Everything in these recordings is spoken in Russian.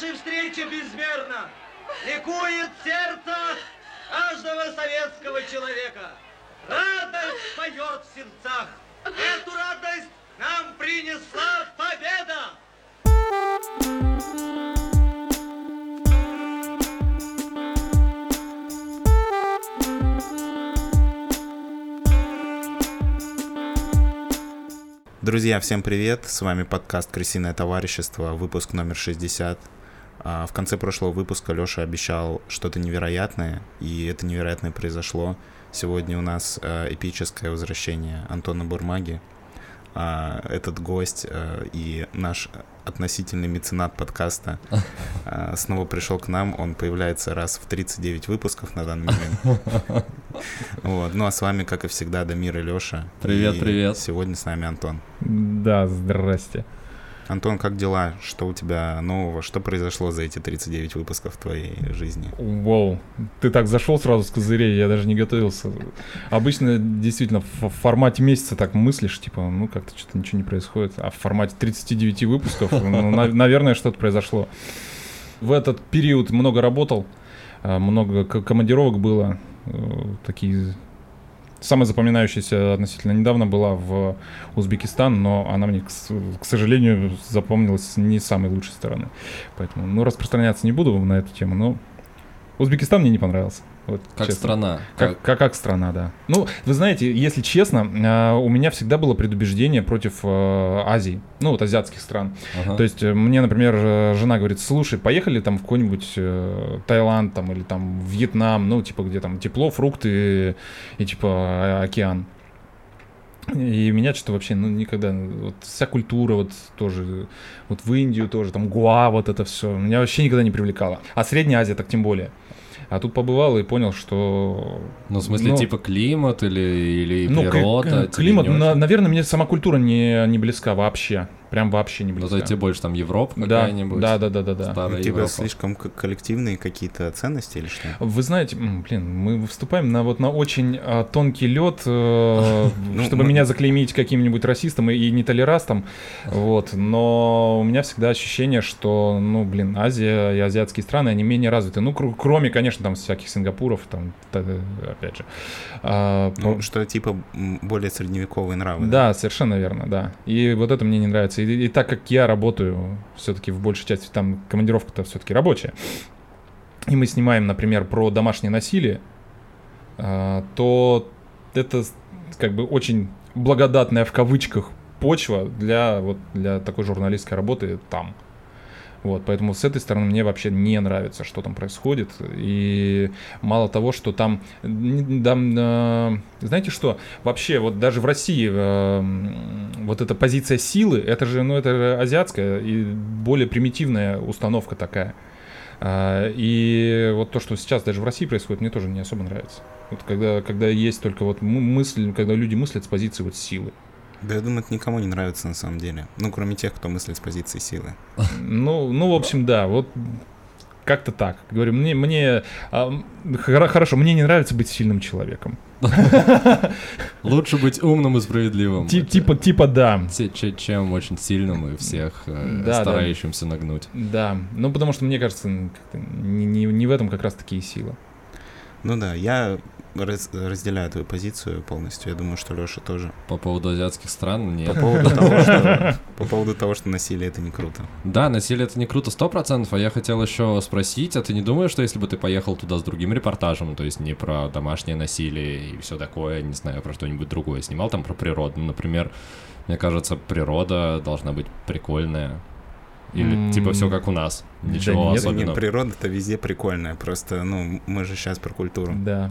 нашей встрече безмерно. Ликует сердце каждого советского человека. Радость поет в сердцах. Эту радость нам принесла победа! Друзья, всем привет! С вами подкаст «Крысиное товарищество», выпуск номер 60. А, В конце прошлого выпуска Лёша обещал что-то невероятное, и это невероятное произошло. Сегодня у нас э, эпическое возвращение Антона Бурмаги. А, Этот гость э, и наш относительный меценат подкаста э, снова пришел к нам. Он появляется раз в 39 выпусков на данный момент. Вот. Ну а с вами, как и всегда, Дамир и Лёша. Привет, И привет. Сегодня с нами Антон. Да, здрасте. Антон, как дела? Что у тебя нового? Что произошло за эти 39 выпусков твоей жизни? Вау, ты так зашел сразу с козырей, я даже не готовился. Обычно действительно в в формате месяца так мыслишь, типа, ну как-то что-то ничего не происходит. А в формате 39 выпусков, ну, на- наверное, что-то произошло. В этот период много работал, а, много командировок было. э, Такие Самая запоминающаяся относительно недавно была в Узбекистан, но она мне, к, сожалению, запомнилась не самой лучшей стороны. Поэтому, ну, распространяться не буду на эту тему, но Узбекистан мне не понравился. Вот, Как честно. страна. Как, как, как страна, да. Ну, вы знаете, если честно, а, у меня всегда было предубеждение против э, Азии, ну, вот азиатских стран. Ага. То есть э, мне, например, э, жена говорит, слушай, поехали там в какой-нибудь э, Таиланд там или там Вьетнам, ну, типа, где там тепло, фрукты и, типа, а- океан. И меня что-то вообще, ну, никогда, вот вся культура вот тоже, вот в Индию тоже, там Гуа, вот это все, меня вообще никогда не привлекало. А Средняя Азия так тем более. А тут побывал и понял, что... Ну, в смысле, ну, типа климат или, или ну, природа? к- климат, на- наверное, мне сама культура не, не близка вообще. Прям вообще не Ну, близка. то тебе больше там Европа да, какая-нибудь? да, да, да, да, да. Старая У тебя Европа. слишком к- коллективные какие-то ценности или что? Вы знаете, блин, мы вступаем на вот на очень а, тонкий лед, э, Ну, чтобы мы- меня заклеймить каким-нибудь расистом и, и нетолерастом, вот. Но у меня всегда ощущение, что, ну, блин, Азия и азиатские страны, они менее развиты. Ну, кр- кроме, конечно, там всяких Сингапуров, там, та- опять же. А, Ну, по- что типа более средневековые нравы. Да, совершенно верно, да. И вот это мне не нравится. И, и так как я работаю все-таки в большей части, там командировка-то все-таки рабочая, и мы снимаем, например, про домашнее насилие, а, то это как бы очень благодатная в кавычках почва для вот для такой журналистской работы там. Вот, поэтому с этой стороны мне вообще не нравится, что там происходит. И мало того, что там, там, э, знаете что, вообще вот даже в России э, вот эта позиция силы, это же, ну, это же азиатская и более примитивная установка такая. А, И вот то, что сейчас даже в России происходит, мне тоже не особо нравится. Вот когда, когда есть только вот мы- мысль, когда люди мыслят с позиции вот силы. Да, я думаю, это никому не нравится на самом деле. Ну, кроме тех, кто мыслит с позиции силы. Ну, ну, в общем, да, вот как-то так. Говорю, мне, мне а, хоро- хорошо, мне не нравится быть сильным человеком. Лучше быть умным и справедливым. Ти- Это типа, типа, да, чем очень сильным и всех э, Да, да. старающимся нагнуть. да. Ну, потому что мне кажется, не, не- не в этом как раз такие силы. Ну да, я раз- разделяю твою позицию полностью. Я думаю, что Леша тоже. По поводу азиатских стран, нет. По поводу того, что, по поводу того, что насилие это не круто. Да, насилие это не круто сто процентов, а я хотел еще спросить, а ты не думаешь, что если бы ты поехал туда с другим репортажем, то есть не про домашнее насилие и все такое, не знаю, про что-нибудь другое, снимал там про природу, например, мне кажется, природа должна быть прикольная. Или М, типа все как у нас, да ничего нет. Не, особенного. природа-то везде прикольная. Просто, ну, мы же сейчас про культуру. Да.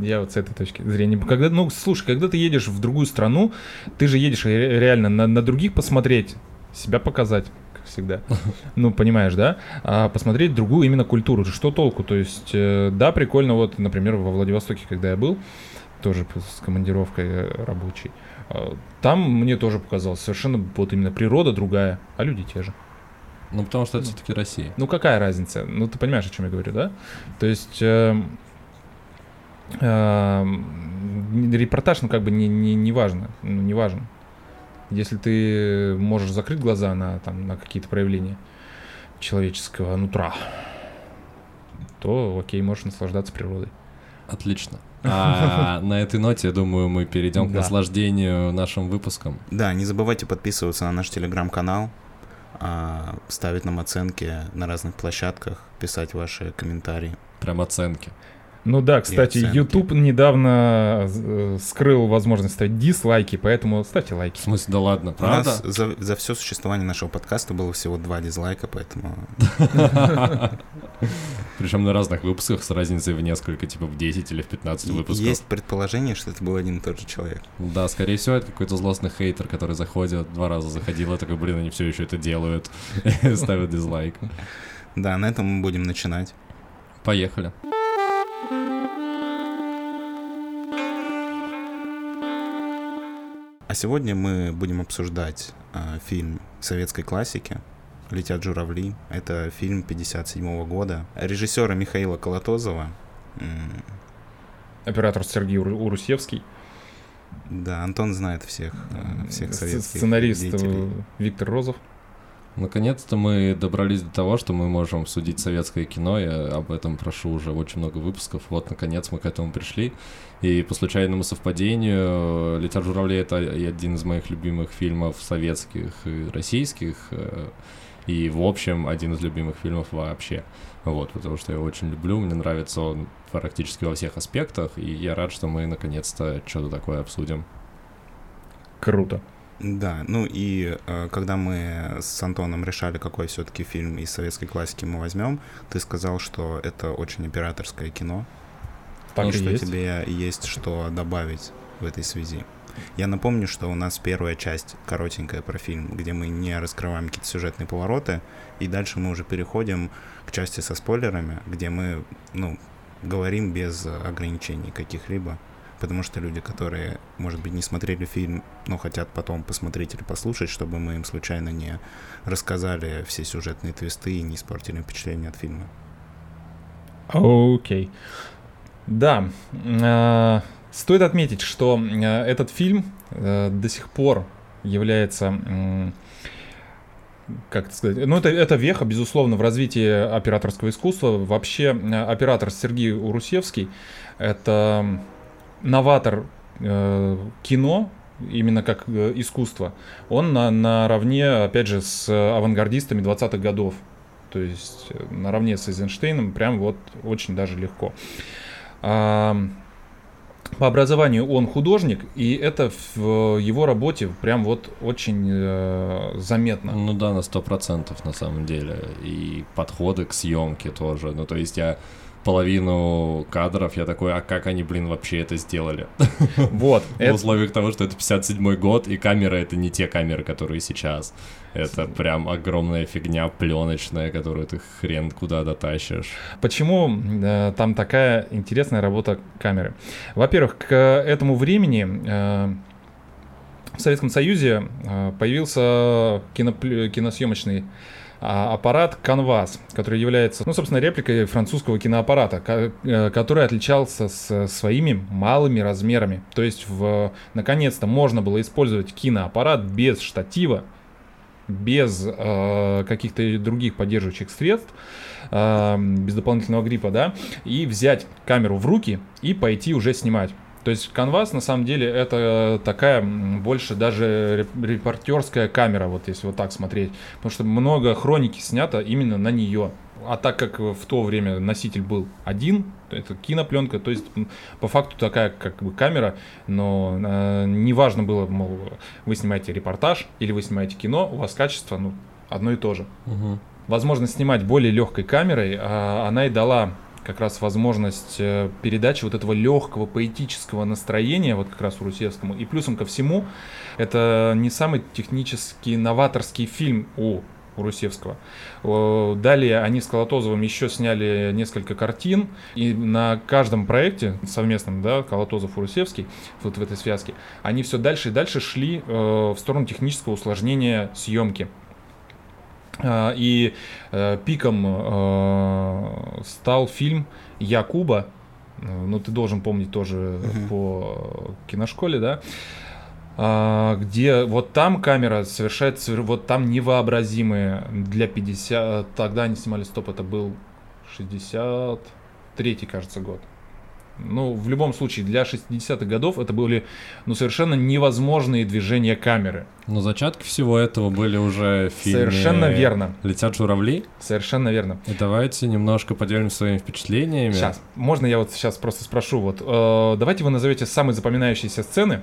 Я вот с этой точки зрения. Когда, ну, слушай, когда ты едешь в другую страну, ты же едешь ре- реально на, на других посмотреть, себя показать, как всегда. Ну, понимаешь, да? А посмотреть другую именно культуру. Что толку? То есть, э, да, прикольно, вот, например, во Владивостоке, когда я был, тоже с командировкой э, рабочей, э, там мне тоже показалось совершенно вот именно природа другая, а люди те же. Ну, потому что это все-таки Россия. Ну какая разница? Ну ты понимаешь, о чем я говорю, да? То есть эм, репортаж, ну как бы не, не, не важно, ну, не важен. Если ты можешь закрыть глаза на, там, на какие-то проявления, человеческого нутра, то окей, можешь наслаждаться природой. Отлично. А на этой ноте, я думаю, мы перейдем к Да. наслаждению нашим выпуском. Да, не забывайте подписываться на наш телеграм-канал, а, ставить нам оценки на разных площадках, писать ваши комментарии. Прям оценки. Ну да, кстати. YouTube недавно э, скрыл возможность ставить дизлайки, поэтому ставьте В лайки. смысле, да ладно, У правда? нас за, за все существование нашего подкаста было всего два дизлайка, поэтому Причем на разных выпусках с разницей в несколько, типа в 10 или в 15 и- выпусков. есть предположение, что это был один и тот же человек. Да, скорее всего, это какой-то злостный хейтер, который заходит, два раза заходил, и такой, блин, они все еще это делают, ставят дизлайк. Да, на этом мы будем начинать. Поехали. А сегодня мы будем обсуждать а, фильм советской классики «Летят журавли». Это фильм 57 года режиссера Михаила Колотозова. Оператор Сергей Уру- Урусевский, Да, Антон знает всех, а, всех советских сценарист деятелей. э, Виктор Розов. Наконец-то мы добрались до того, что мы можем судить советское кино. Я об этом прошу уже очень много выпусков. Вот, наконец, мы к этому пришли. И по случайному совпадению «Летят журавли» — это один из моих любимых фильмов советских и российских. э, И, в общем, один из любимых фильмов вообще. Вот, потому что я очень люблю, мне нравится он практически во всех аспектах, и я рад, что мы наконец-то что-то такое обсудим. Круто. Да, ну и э, когда мы с Антоном решали, какой все-таки фильм из советской классики мы возьмем, ты сказал, что это очень операторское кино, Так и и что есть. тебе есть что добавить в этой связи. Я напомню, что у нас первая часть коротенькая про фильм, где мы не раскрываем какие-то сюжетные повороты, и дальше мы уже переходим к части со спойлерами, где мы, ну, говорим без ограничений каких-либо. Потому что люди, которые, может быть, не смотрели фильм, но хотят потом посмотреть или послушать, чтобы мы им случайно не рассказали все сюжетные твисты и не испортили впечатление от фильма. Окей. Да. э, Стоит отметить, что э, этот фильм э, до сих пор является, м, как это сказать, ну это, это веха, безусловно, в развитии операторского искусства. Вообще э, оператор Сергей Урусевский — это новатор э, кино, именно как э, искусство. Он на, наравне, опять же, с авангардистами 20-х годов. То есть э, наравне с Эйзенштейном прям вот очень даже легко. А, по образованию он художник, и это в его работе прям вот очень э, заметно. Ну да, на сто процентов на самом деле. И подходы к съемке тоже. Ну то есть я половину кадров, я такой, а как они, блин, вообще это сделали? Вот. В условиях того, что это 57 год, и камера это не те камеры, которые сейчас. Это прям огромная фигня пленочная, которую ты хрен куда дотащишь. Почему э, там такая интересная работа камеры? Во-первых, к этому времени э, в Советском Союзе э, появился киноплю- киносъемочный а, аппарат Canvas, который является, ну, собственно, репликой французского киноаппарата, э, который отличался с своими малыми размерами. То есть, в, наконец-то, можно было использовать киноаппарат без штатива, без э, каких-то других поддерживающих средств, э, без дополнительного гриппа, да, и взять камеру в руки и пойти уже снимать. То есть канвас на самом деле это такая больше даже реп- репортерская камера, вот если вот так смотреть, потому что много хроники снято именно на нее. А так как в то время носитель был один, то это кинопленка, то есть по факту такая как бы камера, но э, неважно было, мол, вы снимаете репортаж или вы снимаете кино, у вас качество ну, одно и то же. Возможность снимать более легкой камерой, а, она и дала как раз возможность э, передачи вот этого легкого поэтического настроения, вот как раз Урусевскому. И плюсом ко всему, это не самый технически новаторский фильм у Урусевского. О, Далее они с Колотозовым еще сняли несколько картин, и на каждом проекте совместном, да, Колотозов-Урусевский, вот в этой связке, они все дальше и дальше шли э, в сторону технического усложнения съемки. А, И э, пиком э, стал фильм Якуба. Э, Ну, ты должен помнить тоже Мгм. по киношколе, да? а, где вот там камера совершает, вот там невообразимые для 50, тогда они снимали стоп, это был 63 кажется, год. Ну, в любом случае, для 60-х годов это были, ну, совершенно невозможные движения камеры. Но зачатки всего этого были уже в фильме Совершенно верно. «Летят журавли». Совершенно верно. И давайте немножко поделимся своими впечатлениями. Сейчас, можно я вот сейчас просто спрошу, вот, э, давайте вы назовете самые запоминающиеся сцены,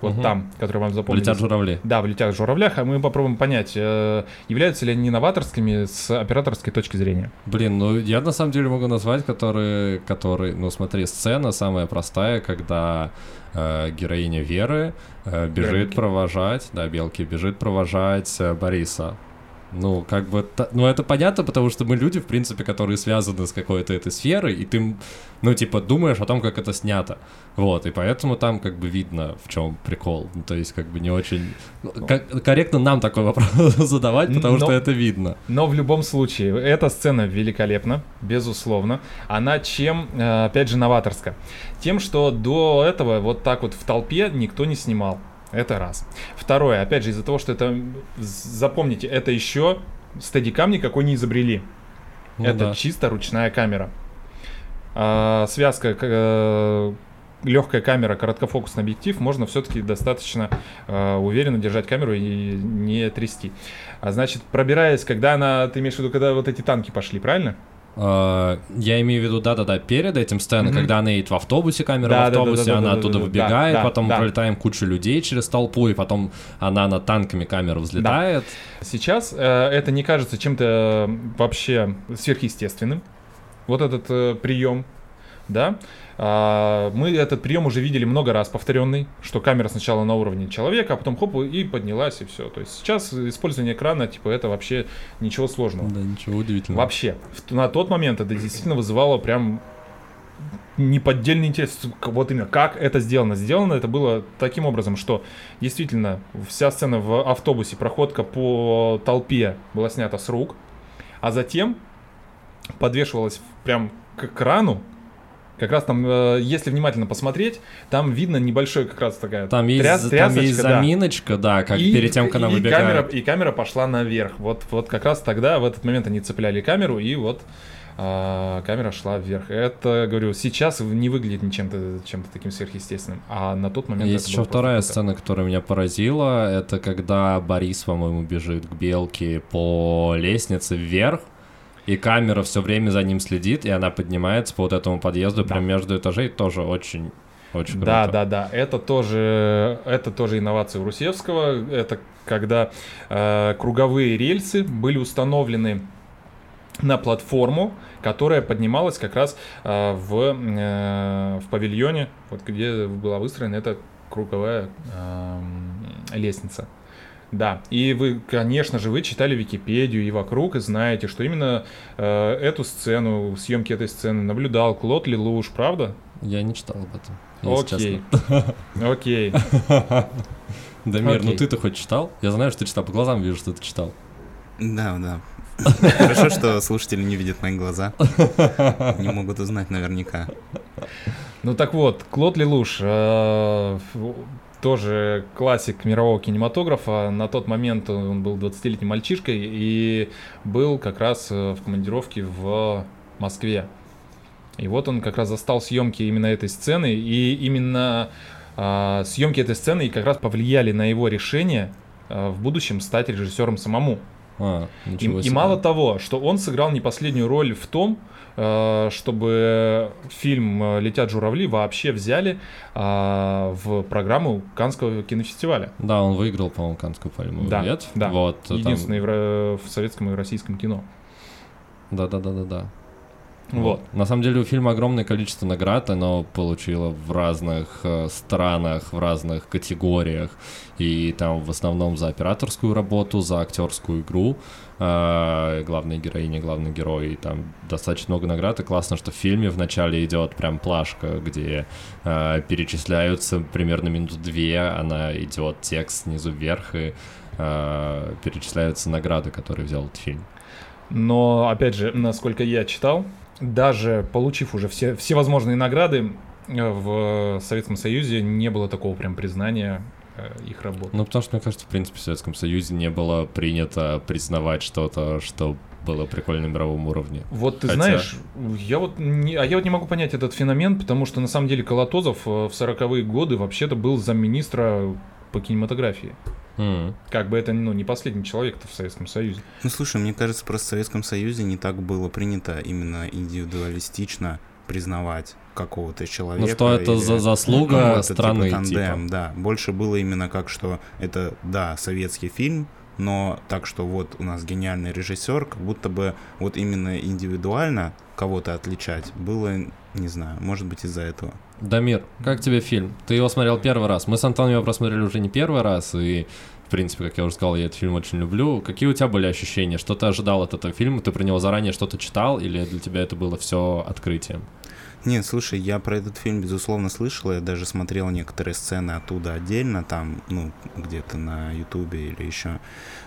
вот Мгм. там, которые вам запомнились. «Летят журавли». Да, в «Летях журавлях», а мы попробуем понять, э, являются ли они новаторскими с операторской точки зрения. Блин, ну я на самом деле могу назвать, которые, которые, ну смотри, сцена самая простая, когда э, героиня Веры э, бежит Белки. провожать, да, Белки бежит провожать э, Бориса. Ну, как бы, ну это понятно, потому что мы люди, в принципе, которые связаны с какой-то этой сферой, и ты, ну, типа, думаешь о том, как это снято. Вот, и поэтому там, как бы, видно, в чем прикол. Ну, то есть, как бы, не очень... ну, ко- корректно нам такой вопрос задавать, потому что Но- это видно. Но в любом случае, эта сцена великолепна, безусловно. Она чем, э, опять же, новаторска? Тем, что до этого вот так вот в толпе никто не снимал. Это раз. Второе, опять же, из-за того, что это, запомните, это еще стадикам никакой не изобрели. Ну это да. чисто ручная камера. А, связка легкая камера, короткофокусный объектив, можно все-таки достаточно э, уверенно держать камеру и не трясти. А значит, пробираясь, когда она, ты имеешь в виду, когда вот эти танки пошли, правильно? А, Я имею в виду, да-да-да, перед этим сценой, Мгм. когда она едет в автобусе, камера Да, в автобусе, да, да, она да, оттуда да, выбегает, потом да. пролетаем кучу людей через толпу, и потом она над танками камера взлетает. Сейчас э, это не кажется чем-то э, вообще сверхъестественным. Вот этот э, прием, да. А, мы этот прием уже видели много раз повторенный, что камера сначала на уровне человека, а потом хоп и поднялась и все. То есть сейчас использование экрана типа это вообще ничего сложного. Да, ничего удивительного. Вообще, на тот момент это действительно вызывало прям неподдельный интерес. Вот именно, как это сделано. Сделано это было таким образом, что действительно вся сцена в автобусе, проходка по толпе была снята с рук, а затем подвешивалась прям к экрану. Как раз там, э, если внимательно посмотреть, там видно небольшой как раз такая Там есть, тряс- там трясочка, есть да. заминочка, да, как И- перед тем, как она и выбегает. Камера, и камера пошла наверх. Вот, вот как раз тогда, в этот момент они цепляли камеру, и вот а, камера шла вверх. Это, говорю, сейчас не выглядит ничем-то чем-то таким сверхъестественным. А на тот момент Есть еще вторая круто. сцена, которая меня поразила. Это когда Борис, по-моему, бежит к белке по лестнице вверх. И камера все время за ним следит, и она поднимается по вот этому подъезду Да. прям между этажей. Тоже очень, очень круто. Да, да, да. Это тоже, это тоже инновация Русевского. Это когда э, круговые рельсы были установлены на платформу, которая поднималась как раз э, в, э, в павильоне, вот где была выстроена эта круговая эм, лестница. Да, и вы, конечно же, вы читали Википедию и вокруг, и знаете, что именно э, эту сцену, съемки этой сцены наблюдал Клод Лелуш, правда? Я не читал об этом. Окей. Окей. Дамир, ну ты-то хоть читал? Я знаю, что ты читал, по глазам вижу, что ты читал. Да, да. Хорошо, что слушатели не видят мои глаза. Не могут узнать наверняка. Ну так вот, Клод Лелуш, э, тоже классик мирового кинематографа. На тот момент он был 20-летним мальчишкой и был как раз э, в командировке в Москве. И вот он как раз застал съемки именно этой сцены, и именно а, съемки этой сцены и как раз повлияли на его решение а, в будущем стать режиссером самому. А, И, и мало того, что он сыграл не последнюю роль в том, э, чтобы фильм э, «Летят журавли» вообще взяли а, в программу Каннского кинофестиваля. Да, он выиграл, по-моему, Канскую пальму. Да, Нет? да. Вот, там- Единственный в, ро- в советском и российском кино. Да-да-да-да-да. Вот. На самом деле у фильма огромное количество наград, оно получило в разных э, странах, в разных категориях. И там в основном за операторскую работу, за актерскую игру. Э, главная героиня, главный герой. И там достаточно много наград. И классно, что в фильме вначале идет прям плашка, где э, перечисляются примерно минуту две. Она идет текст снизу вверх и э, перечисляются награды, которые взял этот фильм. Но, опять же, насколько я читал, даже получив уже все, все возможные награды, э, в Советском Союзе не было такого прям признания их работу. Ну, потому что, мне кажется, в принципе, в Советском Союзе не было принято признавать что-то, что было прикольно на мировом уровне. Вот ты Хотя- знаешь, я вот не, а я вот не могу понять этот феномен, потому что на самом деле Колотозов э, в 40-е годы вообще-то был замминистра по кинематографии. М. Как бы это ну, не последний человек в Советском Союзе. Ну, слушай, мне кажется, просто в Советском Союзе не так было принято именно индивидуалистично признавать какого-то человека. Ну, что это или за заслуга какого-то страны, типа тандем, типа. да. Больше было именно как, что это, да, советский фильм, но так, что вот у нас гениальный режиссер, как будто бы вот именно индивидуально кого-то отличать было, не знаю, может быть из-за этого. Дамир, как тебе фильм? Ты его смотрел первый раз. Мы с Антоном его просмотрели уже не первый раз, и, в принципе, как я уже сказал, я этот фильм очень люблю. Какие у тебя были ощущения? Что ты ожидал от этого фильма? Ты про него заранее что-то читал, или для тебя это было все открытием? Нет, слушай, я про этот фильм, безусловно, слышал, я даже смотрел некоторые сцены оттуда отдельно, там, ну, где-то на Ютубе или еще.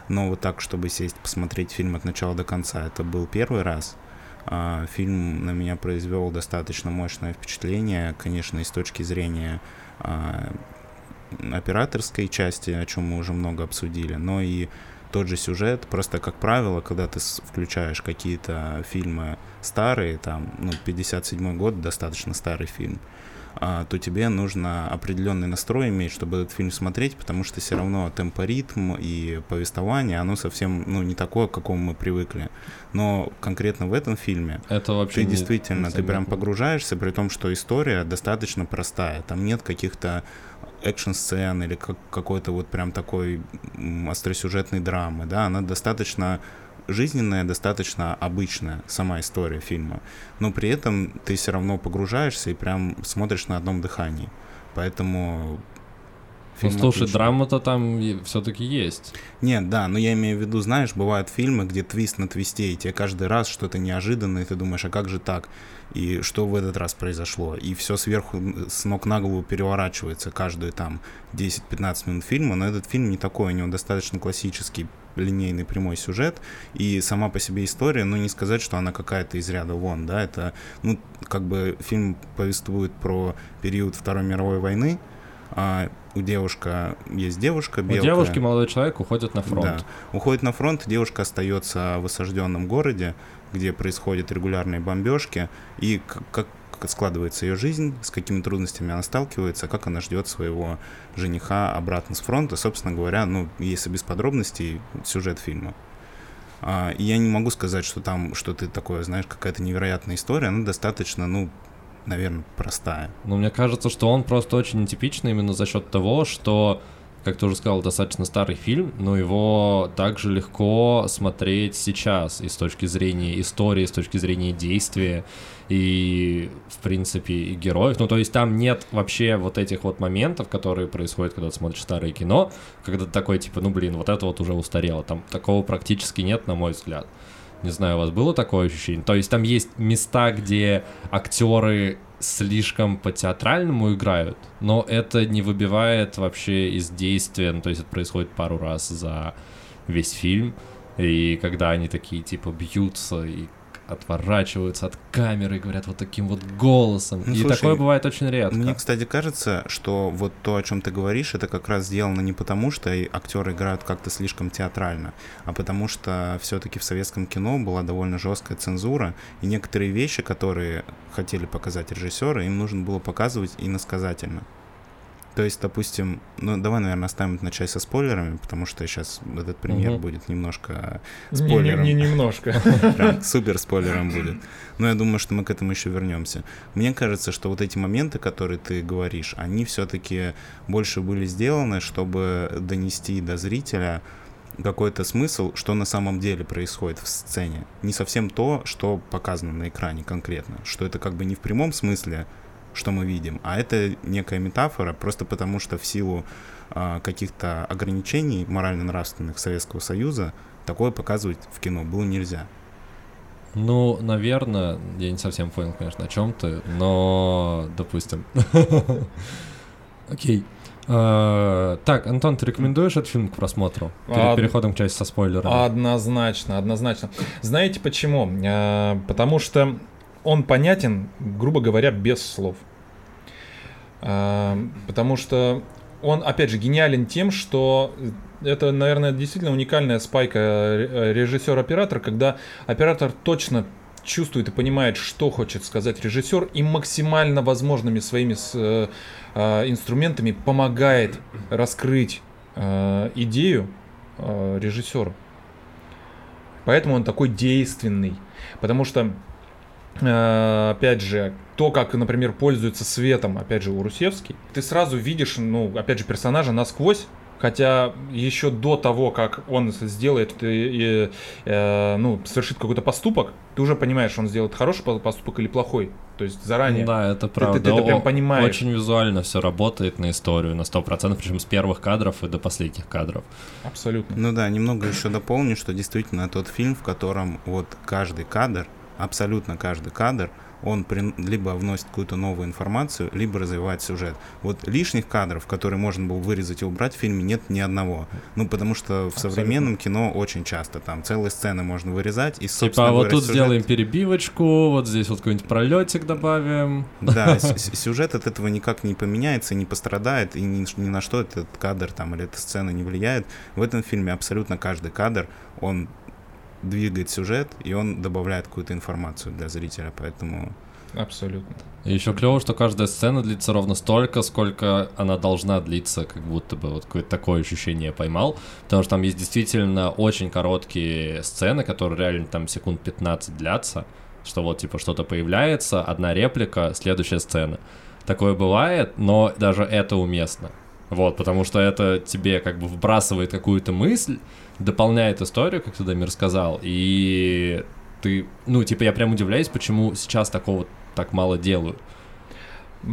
Но вот так, чтобы сесть, посмотреть фильм от начала до конца, это был первый раз. А, Фильм на меня произвел достаточно мощное впечатление, конечно, и с точки зрения а, операторской части, о чем мы уже много обсудили, но и тот же сюжет. Просто, как правило, когда ты включаешь какие-то фильмы старые, там, ну, 57 год, достаточно старый фильм, а, то тебе нужно определенный настрой иметь, чтобы этот фильм смотреть, потому что все равно темпоритм и повествование, оно совсем, ну, не такое, к какому мы привыкли. Но конкретно в этом фильме Это вообще ты не- действительно, ты прям погружаешься, при том, что история достаточно простая. Там нет каких-то экшн-сцен или как, какой-то вот прям такой остросюжетной драмы, да, она достаточно жизненная, достаточно обычная сама история фильма, но при этом ты все равно погружаешься и прям смотришь на одном дыхании. Поэтому Ну, фильм слушай, отличный. драма-то там все-таки есть. Нет, да, но я имею в виду, знаешь, бывают фильмы, где твист на твисте, и тебе каждый раз что-то неожиданное, и ты думаешь, а как же так? И что в этот раз произошло? И все сверху с ног на голову переворачивается каждые там 10-15 минут фильма, но этот фильм не такой, у него достаточно классический линейный прямой сюжет, и сама по себе история, ну, не сказать, что она какая-то из ряда вон, да, это, ну, как бы фильм повествует про период Второй мировой войны, а у девушка есть девушка У белая. девушки молодой человек уходит на фронт. Да. Уходит на фронт, девушка остается в осажденном городе, где происходят регулярные бомбежки, и как, складывается ее жизнь, с какими трудностями она сталкивается, как она ждет своего жениха обратно с фронта. Собственно говоря, ну, если без подробностей, сюжет фильма. А, я не могу сказать, что там что-то такое, знаешь, какая-то невероятная история, она достаточно, ну, наверное, простая. Но мне кажется, что он просто очень нетипичный именно за счет того, что, как ты уже сказал, достаточно старый фильм, но его также легко смотреть сейчас и с точки зрения истории, с точки зрения действия и, в принципе, и героев. Ну, то есть там нет вообще вот этих вот моментов, которые происходят, когда ты смотришь старое кино, когда ты такой, типа, ну, блин, вот это вот уже устарело. Там такого практически нет, на мой взгляд. Не знаю, у вас было такое ощущение? То есть там есть места, где актеры слишком по-театральному играют, но это не выбивает вообще из действия, ну, то есть это происходит пару раз за весь фильм, и когда они такие, типа, бьются и отворачиваются от камеры и говорят вот таким вот голосом. Ну, и слушай, такое бывает очень редко. Мне, кстати, кажется, что вот то, о чем ты говоришь, это как раз сделано не потому, что актеры играют как-то слишком театрально, а потому что все-таки в советском кино была довольно жесткая цензура, и некоторые вещи, которые хотели показать режиссеры, им нужно было показывать иносказательно. То есть, допустим, ну давай, наверное, оставим это начать со спойлерами, потому что сейчас этот пример Мгм. будет немножко Не, не- спойлером. не немножко. Прям супер спойлером будет. Но я думаю, что мы к этому еще вернемся. Мне кажется, что вот эти моменты, которые ты говоришь, они все-таки больше были сделаны, чтобы донести до зрителя какой-то смысл, что на самом деле происходит в сцене. Не совсем то, что показано на экране конкретно. Что это как бы не в прямом смысле, что мы видим, а это некая метафора, просто потому что в силу а, каких-то ограничений морально-нравственных Советского Союза такое показывать в кино было нельзя. Ну, наверное, я не совсем понял, конечно, о чем ты, но, допустим. Окей. А, Так, Антон, ты рекомендуешь этот фильм к просмотру? Перед переходом к части со спойлерами. Однозначно, однозначно. Знаете почему? А, Потому что он понятен, грубо говоря, без слов. А, Потому что он, опять же, гениален тем, что это, наверное, действительно уникальная спайка режиссер-оператор, когда оператор точно чувствует и понимает, что хочет сказать режиссер, и максимально возможными своими э, э, инструментами помогает раскрыть э, идею э, режиссеру. Поэтому он такой действенный. Потому что, опять же, то, как, например, пользуется светом, опять же, у Русевский, ты сразу видишь, ну, опять же, персонажа насквозь, Хотя еще до того, как он сделает, и, э, ну, совершит какой-то поступок, ты уже понимаешь, он сделает хороший поступок или плохой. То есть заранее. Да, это правда. Ты, ты, ты это прям понимаешь. Очень визуально все работает на историю на 100%, причем с первых кадров и до последних кадров. Абсолютно. Ну да, немного еще дополню, что действительно тот фильм, в котором вот каждый кадр, абсолютно каждый кадр, он при, либо вносит какую-то новую информацию, либо развивает сюжет. Вот лишних кадров, которые можно было вырезать и убрать в фильме, нет ни одного. Ну, потому что в Абсолютно. современном кино очень часто там целые сцены можно вырезать. И, типа, а вот тут сюжет... сделаем перебивочку, вот здесь вот какой-нибудь пролетик добавим. Да, сюжет от этого никак не поменяется, не пострадает, и ни, ни на что этот кадр там или эта сцена не влияет. В этом фильме абсолютно каждый кадр, он двигает сюжет, и он добавляет какую-то информацию для зрителя, поэтому... Абсолютно. И еще клево, что каждая сцена длится ровно столько, сколько она должна длиться, как будто бы вот какое-то такое ощущение поймал. Потому что там есть действительно очень короткие сцены, которые реально там секунд 15 длятся, что вот типа что-то появляется, одна реплика, следующая сцена. Такое бывает, но даже это уместно. Вот, потому что это тебе как бы вбрасывает какую-то мысль, дополняет историю, как ты, Дамир, сказал, и ты, ну, типа, я прям удивляюсь, почему сейчас такого так мало делают.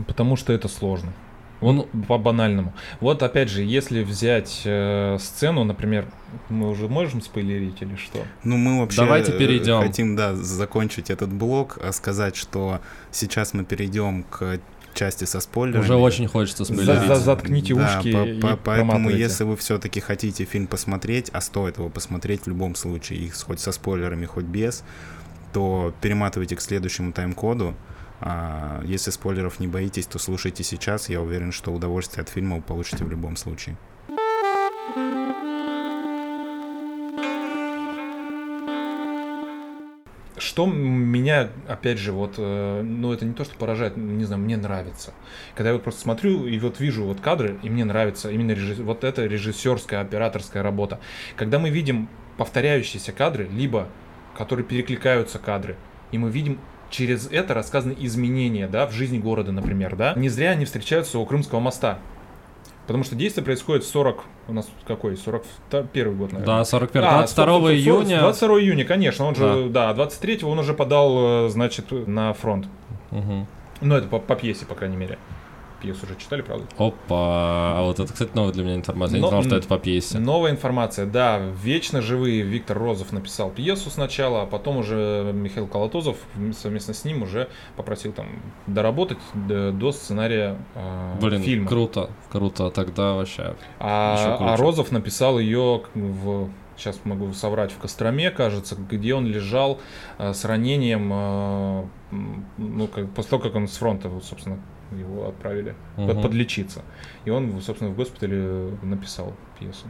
Потому что это сложно. Он по банальному. Вот опять же, если взять э, сцену, например, мы уже можем спойлерить или что? Ну, мы вообще Давайте перейдем. хотим, да, закончить этот блок, а сказать, что сейчас мы перейдем к части со спойлерами. Уже очень хочется спойлерить. За Заткните да, ушки по -по Поэтому, если вы все-таки хотите фильм посмотреть, а стоит его посмотреть в любом случае, их хоть со спойлерами, хоть без, то перематывайте к следующему тайм-коду. А, если спойлеров не боитесь, то слушайте сейчас. Я уверен, что удовольствие от фильма вы получите в любом случае. Что меня, опять же, вот, э, ну это не то, что поражает, не знаю, мне нравится. Когда я вот просто смотрю и вот вижу вот кадры, и мне нравится именно режисс... вот это режиссерская, операторская работа. Когда мы видим повторяющиеся кадры, либо которые перекликаются кадры, и мы видим через это рассказаны изменения, да, в жизни города, например, да. Не зря они встречаются у Крымского моста. Потому что действие происходит в 40... У нас какой? 41 год, наверное. Да, 41 а, 22 40, 40, июня. 22 июня, конечно. Он же, да, 23 он уже подал, э, значит, на фронт. Угу. Ну, это по, по пьесе, по крайней мере пьесу уже читали, правда? Опа, а вот это, кстати, новая для меня информация. Я Но, не знал, что это по пьесе. Новая информация, да. Вечно живые Виктор Розов написал пьесу сначала, а потом уже Михаил Колотозов совместно с ним уже попросил там доработать до сценария э, Блин, фильма. круто, круто, тогда вообще. А, а Розов написал ее в сейчас могу соврать, в Костроме, кажется, где он лежал э, с ранением, э, ну, как, после того, как он с фронта, вот, собственно, его отправили угу. подлечиться. И он, собственно, в госпитале написал пьесу.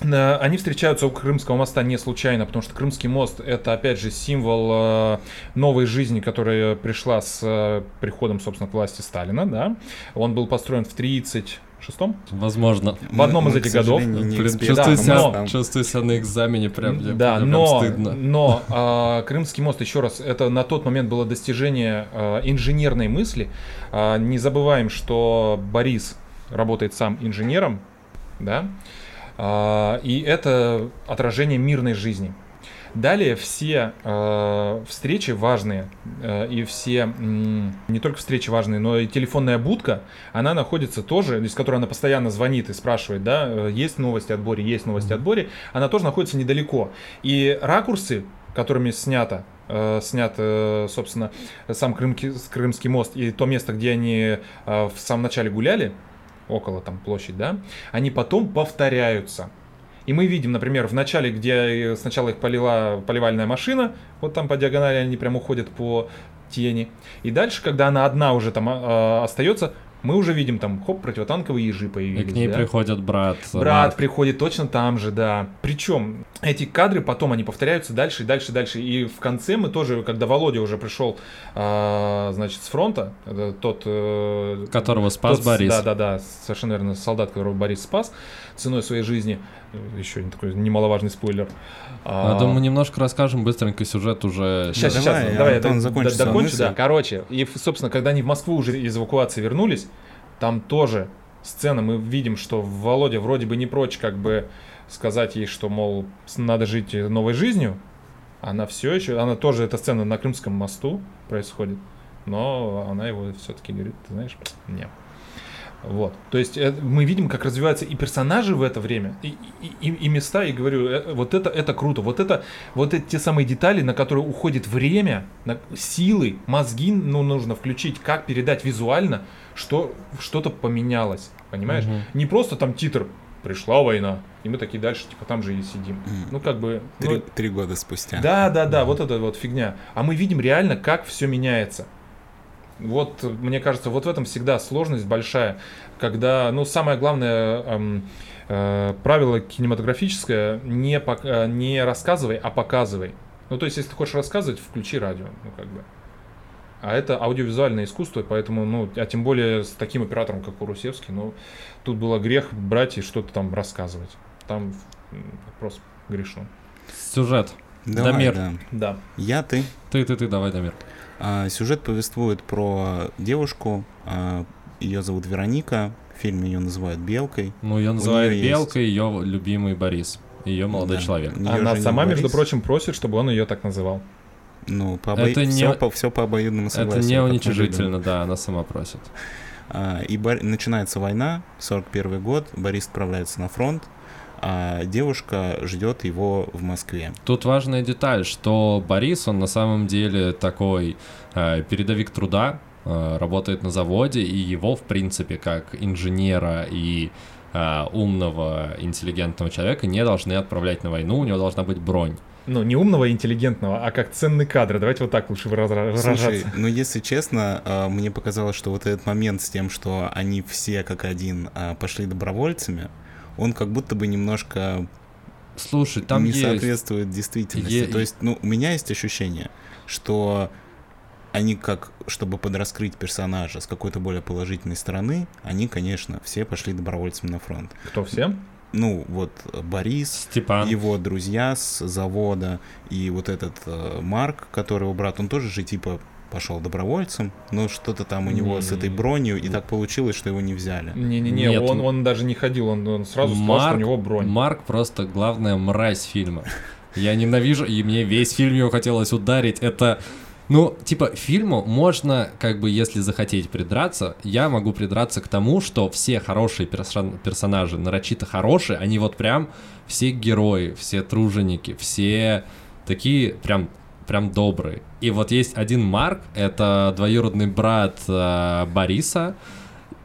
Они встречаются у Крымского моста не случайно, потому что Крымский мост это опять же символ э, новой жизни, которая пришла с э, приходом, собственно, к власти Сталина, да. Он был построен в 30 шестом? Возможно. В одном мы, из этих годов. Блин, чувствую, себя, но, чувствую себя на экзамене прям. Да, но, стыдно. но э, Крымский мост, еще раз, это на тот момент было достижение э, инженерной мысли. Э, не забываем, что Борис работает сам инженером, да, э, и это отражение мирной жизни. Далее все э, встречи важные э, и все м, не только встречи важные, но и телефонная будка, она находится тоже, из которой она постоянно звонит и спрашивает, да, э, есть новости от Бори, есть новости от Бори, она тоже находится недалеко. И ракурсы, которыми снято, э, снят, э, собственно, сам Крымки, Крымский мост и то место, где они э, в самом начале гуляли, около там площадь, да, они потом повторяются. И мы видим, например, в начале, где сначала их полила поливальная машина, вот там по диагонали они прям уходят по тени. И дальше, когда она одна уже там э, остается, Мы уже видим там, хоп, противотанковые ежи И появились. к ней да. приходит брат. Брат Марк. приходит точно там же, да. Причем эти кадры потом они повторяются дальше и дальше и дальше. И в конце мы тоже, когда Володя уже пришел, а, значит, с фронта, это тот... э, Которого спас тот Борис. Да, да, да, совершенно верно, солдат, которого Борис спас ценой своей жизни. Еще один такой немаловажный спойлер. Я А, думаю, мы немножко расскажем быстренько сюжет уже. Сейчас, Давай, сейчас, давай, Антон, я д- свою докончу, мысль. да. Короче, и, собственно, когда они в Москву уже из эвакуации вернулись, там тоже сцена, мы видим, что Володя вроде бы не прочь как бы сказать ей, что, мол, надо жить новой жизнью. Она все еще, она тоже, эта сцена на Крымском мосту происходит, но она его все-таки говорит, ты знаешь, не. Вот. То есть э, мы видим, как развиваются и персонажи в это время, и, и, и- места, и говорю, э, вот это, это круто. Вот это, вот эти те самые детали, на которые уходит время, на силы, мозги, ну, нужно включить, как передать визуально, что что-то поменялось, понимаешь? Мгм. Не просто там титр «Пришла война», и мы такие дальше, типа, там же и сидим. Ну, как бы... ну, Три, три года спустя. да, да, да, вот это вот фигня. А мы видим реально, как все меняется. Вот, мне кажется, вот в этом всегда сложность большая, когда, ну, самое главное эм, э, правило кинематографическое не, пок- э, не рассказывай, а показывай. Ну, то есть, если ты хочешь рассказывать, включи радио, ну, как бы. А это аудиовизуальное искусство, поэтому, ну, а тем более с таким оператором, как Урусевский, ну, тут было грех брать и что-то там рассказывать. Там просто грешно. Сюжет. Давай, Дамир. да. Да. Я, ты. Ты, ты, ты, давай, Дамир. А, сюжет повествует про девушку. ее зовут Вероника. В фильме ее называют Белкой. Ну, ее называют неё есть. Белкой, ее любимый Борис. Ее молодой Да. человек. Её Она сама, между Борис. прочим, просит, чтобы он ее так называл. Ну, по обо- Это не- все, по, все по обоюдному согласию. Это не уничижительно, да, она сама просит. А, И Бор- начинается война, 41 год, Борис отправляется на фронт, а девушка ждет его в Москве. Тут важная деталь, что Борис, он на самом деле такой э, передовик труда, э, работает на заводе, и его, в принципе, как инженера и э, умного, интеллигентного человека не должны отправлять на войну, у него должна быть бронь. Ну, не умного и интеллигентного, а как ценный кадр. Давайте вот так лучше выразра- Слушай, выражаться. ну если честно, а, мне показалось, что вот этот момент с тем, что они все как один а, пошли добровольцами, он как будто бы немножко Слушай, там не есть... соответствует действительности. Е- То есть, ну, у меня есть ощущение, что они как, чтобы подраскрыть персонажа с какой-то более положительной стороны, они, конечно, все пошли добровольцами на фронт. Кто все? Ну, вот э, Борис, Степан. его друзья с завода, и вот этот э, Марк, который его брат, он тоже же типа пошел добровольцем, но что-то там у него с этой Не. бронью, и так получилось, что его не взяли. Не-не-не, он, он- он даже не ходил, он, он сразу сказал, что у него бронь. Марк просто главная мразь фильма. Я ненавижу, и мне весь фильм его хотелось ударить. Это, ну, типа, фильму можно, как бы, если захотеть придраться, я могу придраться к тому, что все хорошие персон- персонажи, нарочито хорошие, они вот прям все герои, все труженики, все такие прям прям добрые. И вот есть один Марк, это двоюродный брат э, Бориса,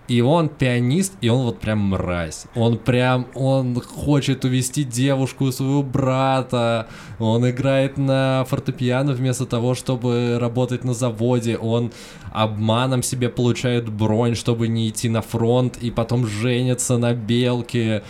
и он пианист, и он вот прям мразь. Он прям, он хочет увести девушку своего брата. Он играет на фортепиано вместо того, чтобы работать на заводе. Он обманом себе получает бронь, чтобы не идти на фронт, и потом женится на белке.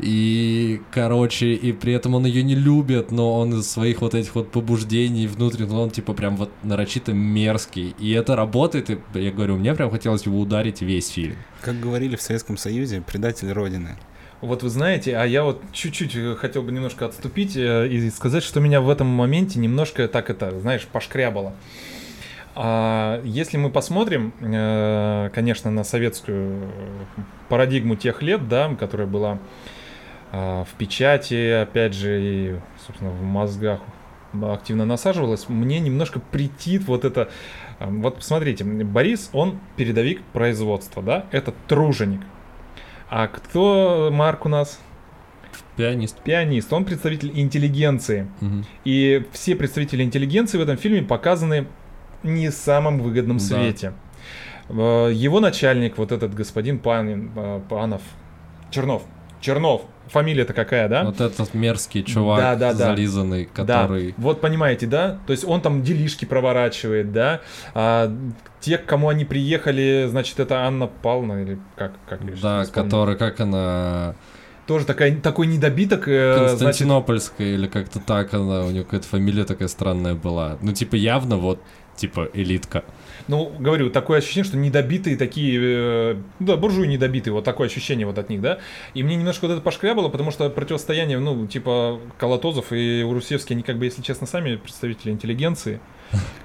И, короче, и при этом он ее не любит, но он из своих вот этих вот побуждений внутренних, он типа прям вот нарочито мерзкий. И это работает, и я говорю, мне прям хотелось его ударить весь фильм. Как говорили в Советском Союзе, предатель Родины. Вот вы знаете, а я вот чуть-чуть э, хотел бы немножко отступить э, и сказать, что меня в этом моменте немножко так это, знаешь, пошкрябало. А, если мы посмотрим, э, конечно, на советскую парадигму тех лет, да, которая была в печати, опять же, и, собственно, в мозгах активно насаживалась, мне немножко претит вот это... а, Вот посмотрите, Борис, он передовик производства, да, это труженик. А кто Марк у нас? Пианист. Пианист, он представитель интеллигенции. Мгм. И все представители интеллигенции в этом фильме показаны не в самом выгодном Да. свете. Э, Его начальник, вот этот господин Панин, э, Панов, Чернов, Чернов. Фамилия-то какая, да? Вот этот мерзкий чувак, Да, да, да. зализанный, который... Да, вот понимаете, да? То есть он там делишки проворачивает, да? А те, к кому они приехали, значит, это Анна Павловна или как? как Да, который, как она... Тоже такая, такой недобиток, э, значит, Константинопольская или как-то так она, у нее какая-то фамилия такая странная была. Ну, типа, явно вот, типа, элитка. Ну, говорю, такое ощущение, что недобитые такие, э, ну да, буржуи недобитые, вот такое ощущение вот от них, да. И мне немножко вот это пошкрябало, потому что противостояние, ну, типа, Колотозов и Урусевский, они как бы, если честно, сами представители интеллигенции.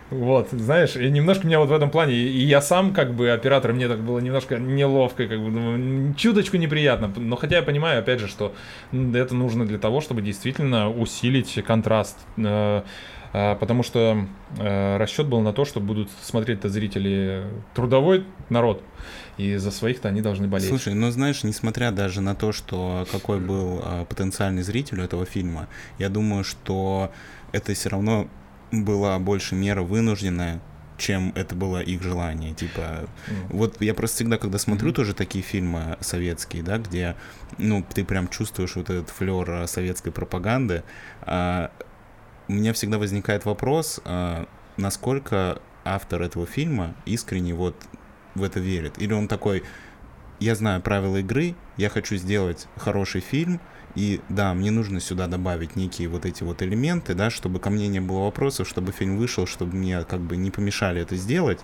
Вот, знаешь, и немножко меня вот в этом плане, и я сам как бы оператор, мне так было немножко неловко, как бы, м, чуточку неприятно, но хотя я понимаю, опять же, что это нужно для того, чтобы действительно усилить контраст, э, потому что э, расчет был на то, что будут смотреть-то зрители трудовой народ, и за своих-то они должны болеть. Слушай, ну знаешь, несмотря даже на то, что какой был а, потенциальный зритель у этого фильма, я думаю, что это все равно была больше мера вынужденная, чем это было их желание. Типа, М. вот я просто всегда, когда смотрю Мгм. тоже такие фильмы советские, да, где, ну, ты прям чувствуешь вот этот флер советской пропаганды, а, у меня всегда возникает вопрос, а, насколько автор этого фильма искренне вот в это верит. Или он такой, я знаю правила игры, я хочу сделать хороший фильм, и да, мне нужно сюда добавить некие вот эти вот элементы, да, чтобы ко мне не было вопросов, чтобы фильм вышел, чтобы мне как бы не помешали это сделать.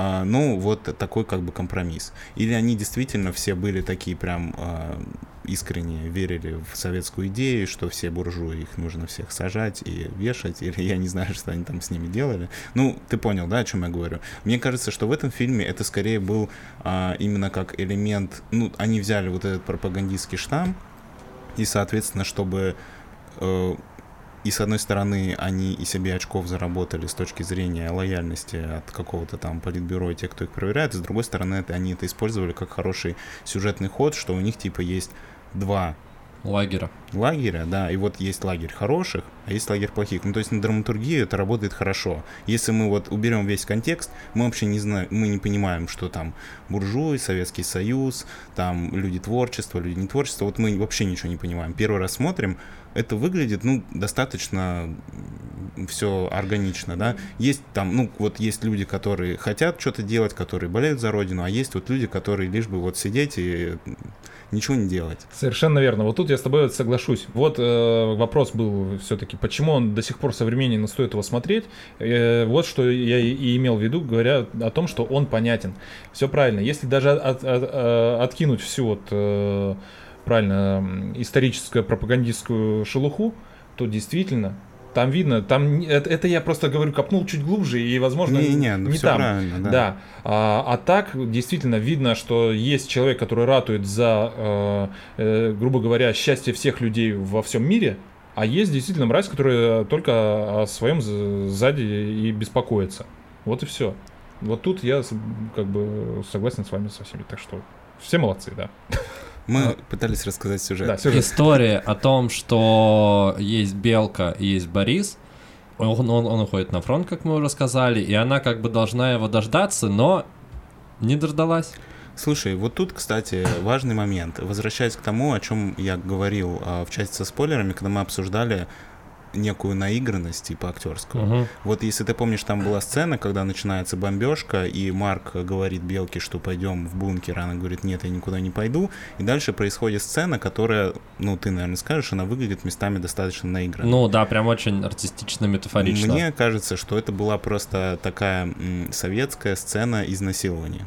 А, ну, вот такой как бы компромисс. Или они действительно все были такие прям а, искренне верили в советскую идею, что все буржуи, их нужно всех сажать и вешать, или я не знаю, что они там с ними делали. Ну, ты понял, да, о чем я говорю? Мне кажется, что в этом фильме это скорее был а, именно как элемент, ну, они взяли вот этот пропагандистский штамм, и, соответственно, чтобы э, и с одной стороны они и себе очков заработали с точки зрения лояльности от какого-то там политбюро и тех, кто их проверяет, с другой стороны это, они это использовали как хороший сюжетный ход, что у них типа есть два Лагеря. лагеря, да, и вот есть лагерь хороших, а есть лагерь плохих. Ну, то есть на драматургию это работает хорошо. Если мы вот уберем весь контекст, мы вообще не знаем, мы не понимаем, что там буржуи, Советский Союз, там люди творчества, люди не творчества, вот мы вообще ничего не понимаем. Первый раз смотрим, это выглядит, ну, достаточно все органично, да. Есть там, ну, вот есть люди, которые хотят что-то делать, которые болеют за родину, а есть вот люди, которые лишь бы вот сидеть и ничего не делать. Совершенно верно. Вот тут я с тобой соглашусь. Вот э, вопрос был все-таки, почему он до сих пор современен и стоит его смотреть. Э, вот что я и- имел в виду, говоря о том, что он понятен. Все правильно. Если даже от- от- э, откинуть всю вот э, правильно историческую пропагандистскую шелуху, то действительно там видно, там не- это, это я просто говорю, копнул чуть глубже и, возможно, Не-не, ну не все там. правильно, да. Да. А, а так действительно видно, что есть человек, который ратует за, э, э, грубо говоря, счастье всех людей во всем мире, а есть действительно мразь, которая только о своем сзади и беспокоится. Вот и все. Вот тут я как бы согласен с вами со всеми. Так что все молодцы, да. Мы пытались рассказать сюжет. Да, сюжет. История о том, что есть Белка и есть Борис. Он, он, он уходит на фронт, как мы уже сказали, и она как бы должна его дождаться, но не дождалась. Слушай, вот тут, кстати, важный момент. Возвращаясь к тому, о чем я говорил а, в части со спойлерами, когда мы обсуждали некую наигранность типа актерскую. Мгм. Вот если ты помнишь, там была сцена, когда начинается бомбежка, и Марк говорит Белке, что пойдем в бункер, она говорит, нет, я никуда не пойду, и дальше происходит сцена, которая, ну, ты, наверное, скажешь, она выглядит местами достаточно наигранно. Ну да, прям очень артистично, метафорично. Мне кажется, что это была просто такая м, советская сцена изнасилования.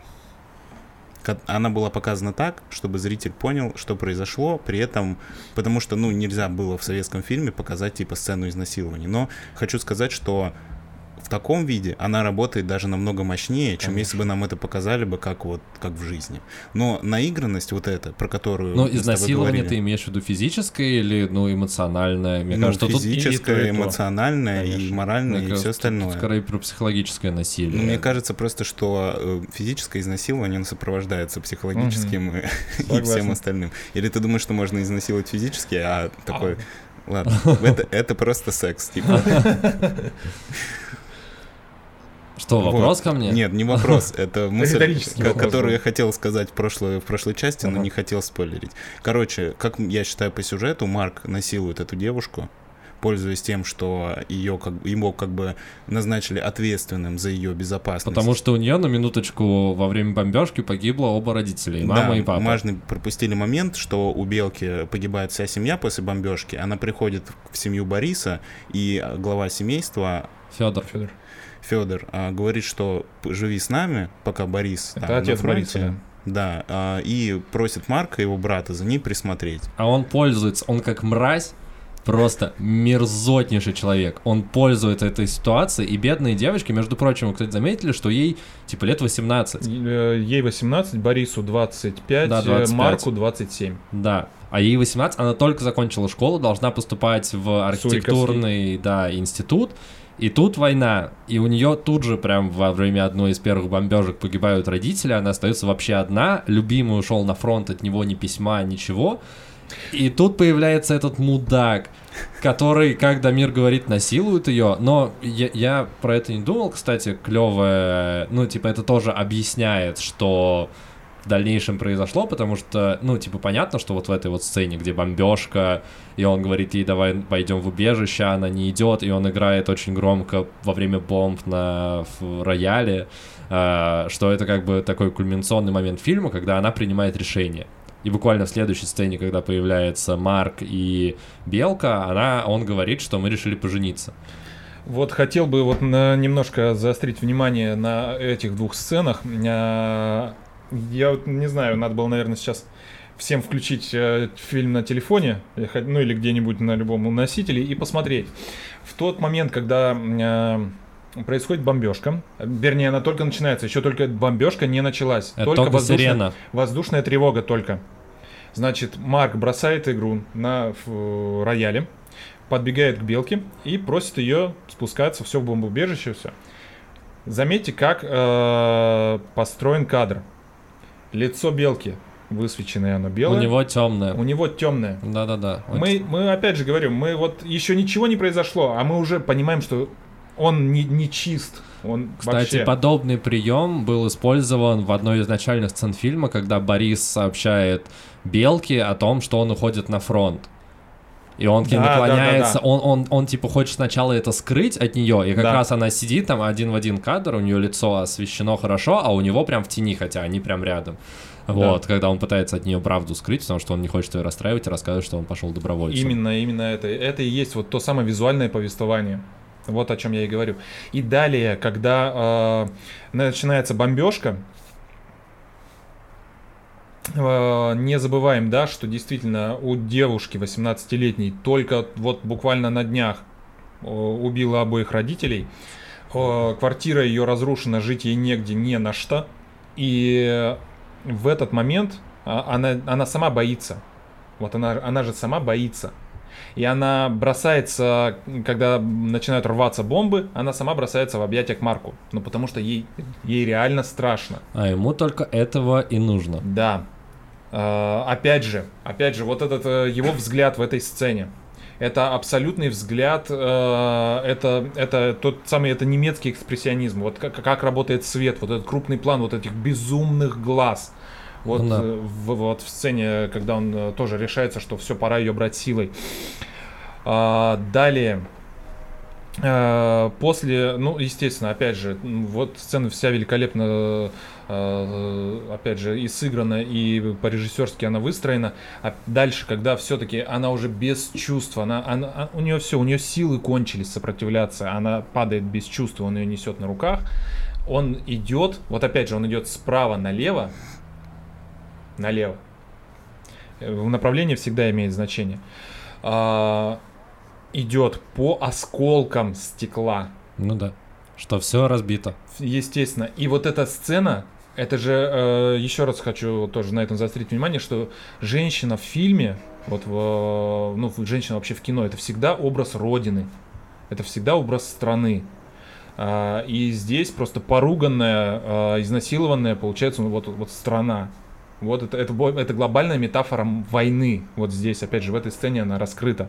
Она была показана так, чтобы зритель понял, что произошло, при этом, потому что, ну, нельзя было в советском фильме показать, типа, сцену изнасилования. Но хочу сказать, что в таком виде она работает даже намного мощнее, чем если бы нам это показали бы как вот, как в жизни. Но наигранность вот эта, про которую Ну, тобой изнасилование ты имеешь в виду физическое или, ну, эмоциональное? Мне ну, кажется, тут и- и физическое, и эмоциональное и Конечно. моральное, Мне и кажется, все тут остальное. скорее про психологическое насилие. Мне кажется просто, что э, физическое изнасилование сопровождается психологическим и, и Согласен. всем остальным. Или ты думаешь, что можно изнасиловать физически, а такой... Ладно, это, это просто секс, типа. Что Что, Вот. вопрос ко мне? Нет, не вопрос. Это мысль, вопрос которую я хотел сказать в прошлой, в прошлой части, но не хотел спойлерить. Короче, как я считаю по сюжету, Марк насилует эту девушку, пользуясь тем, что ее как, бы- его как бы назначили ответственным за ее безопасность. Потому что у нее на минуточку во время бомбежки погибло оба родителя, и мама, да, и папа. важно пропустили момент, что у Белки погибает вся семья после бомбежки. Она приходит в семью Бориса, и глава семейства Федор. Федор. Федор говорит, что живи с нами, пока Борис Это там, на отец фронте». Бориса, Да, а, и просит Марка, его брата, за ней присмотреть. А он пользуется, он как мразь, просто мерзотнейший человек. Он пользуется этой ситуацией, и бедные девочки, между прочим, вы, кстати, заметили, что ей, типа, лет 18. Э, Ей 18, Борису 25, Да, э, 25. Марку 27. Да. А ей 18, она только закончила школу, должна поступать в архитектурный, да, институт. И тут война, и у нее тут же прям во время одной из первых бомбежек погибают родители, она остается вообще одна, любимый ушел на фронт, от него ни письма, ничего. И тут появляется этот мудак, который, как Дамир говорит, насилует ее, но я, я про это не думал, кстати, клевое, ну, типа, это тоже объясняет, что в дальнейшем произошло, потому что, ну, типа, понятно, что вот в этой вот сцене, где бомбежка, и он говорит ей, давай пойдем в убежище, а она не идет, и он играет очень громко во время бомб на рояле, э, что это как бы такой кульминационный момент фильма, когда она принимает решение. И буквально в следующей сцене, когда появляется Марк и Белка, она, он говорит, что мы решили пожениться. Вот хотел бы вот на- немножко заострить внимание на этих двух сценах. Я вот не знаю, надо было, наверное, сейчас всем включить э, фильм на телефоне, хоть- ну или где-нибудь на любом носителе и посмотреть. В тот момент, когда э, происходит бомбежка, вернее, она только начинается, еще только бомбежка не началась. Это только воздушная- сирена. Воздушная тревога только. Значит, Марк бросает игру на ф- рояле, подбегает к белке и просит ее спускаться все в бомбоубежище, все. Заметьте, как э, построен кадр. Лицо белки высвеченное, оно белое. У него темная. У него темное. Да-да-да. Мы, мы опять же говорим, мы вот еще ничего не произошло, а мы уже понимаем, что он не, не чист. Он Кстати, вообще... подобный прием был использован в одной из начальных сцен фильма, когда Борис сообщает Белке о том, что он уходит на фронт. И он к ней Да, да, наклоняется, да, да. Он, он, он типа хочет сначала это скрыть от нее, и как Да. раз она сидит там один в один кадр, у нее лицо освещено хорошо, а у него прям в тени, хотя они прям рядом. Вот, когда он пытается от нее правду скрыть, потому что он не хочет ее расстраивать и рассказывать, что он пошел добровольцем. Именно, именно это. Это и есть вот то самое визуальное повествование. Вот о чем я и говорю. И далее, когда э, начинается бомбежка, не забываем, да, что действительно у девушки 18-летней только вот буквально на днях э, убила обоих родителей. Э, квартира ее разрушена, жить ей негде, не на что. И в этот момент а, она, она сама боится. Вот она, она же сама боится. И она бросается, когда начинают рваться бомбы, она сама бросается в объятия к Марку. Ну, потому что ей, ей реально страшно. А ему только этого и нужно. Да. Э, опять же, опять же, вот этот э, его взгляд в этой сцене. Это абсолютный взгляд, э, это, это тот самый, это немецкий экспрессионизм. Вот как, как работает свет, вот этот крупный план, вот этих безумных глаз. Вот, да. э, в, вот в сцене, когда он э, тоже решается, что все, пора ее брать силой. А, далее. Э, После, ну, естественно, опять же, вот сцена вся великолепно, опять же, и сыграна, и по-режиссерски она выстроена. А дальше, когда все-таки она уже без чувств, она, она- а- у нее все, у нее силы кончились сопротивляться, она падает без чувств, он ее несет на руках. Он идет, вот опять же, он идет справа налево, налево. Э, В направлении всегда имеет значение. А, идет по осколкам стекла. Ну да. Что все разбито. Естественно. И вот эта сцена, это же, э, еще раз хочу тоже на этом заострить внимание, что женщина в фильме, вот в, ну, женщина вообще в кино, это всегда образ родины. Это всегда образ страны. А, и здесь просто поруганная, а, изнасилованная, получается, вот, вот страна. Вот это, это, это глобальная метафора войны. Вот здесь, опять же, в этой сцене она раскрыта.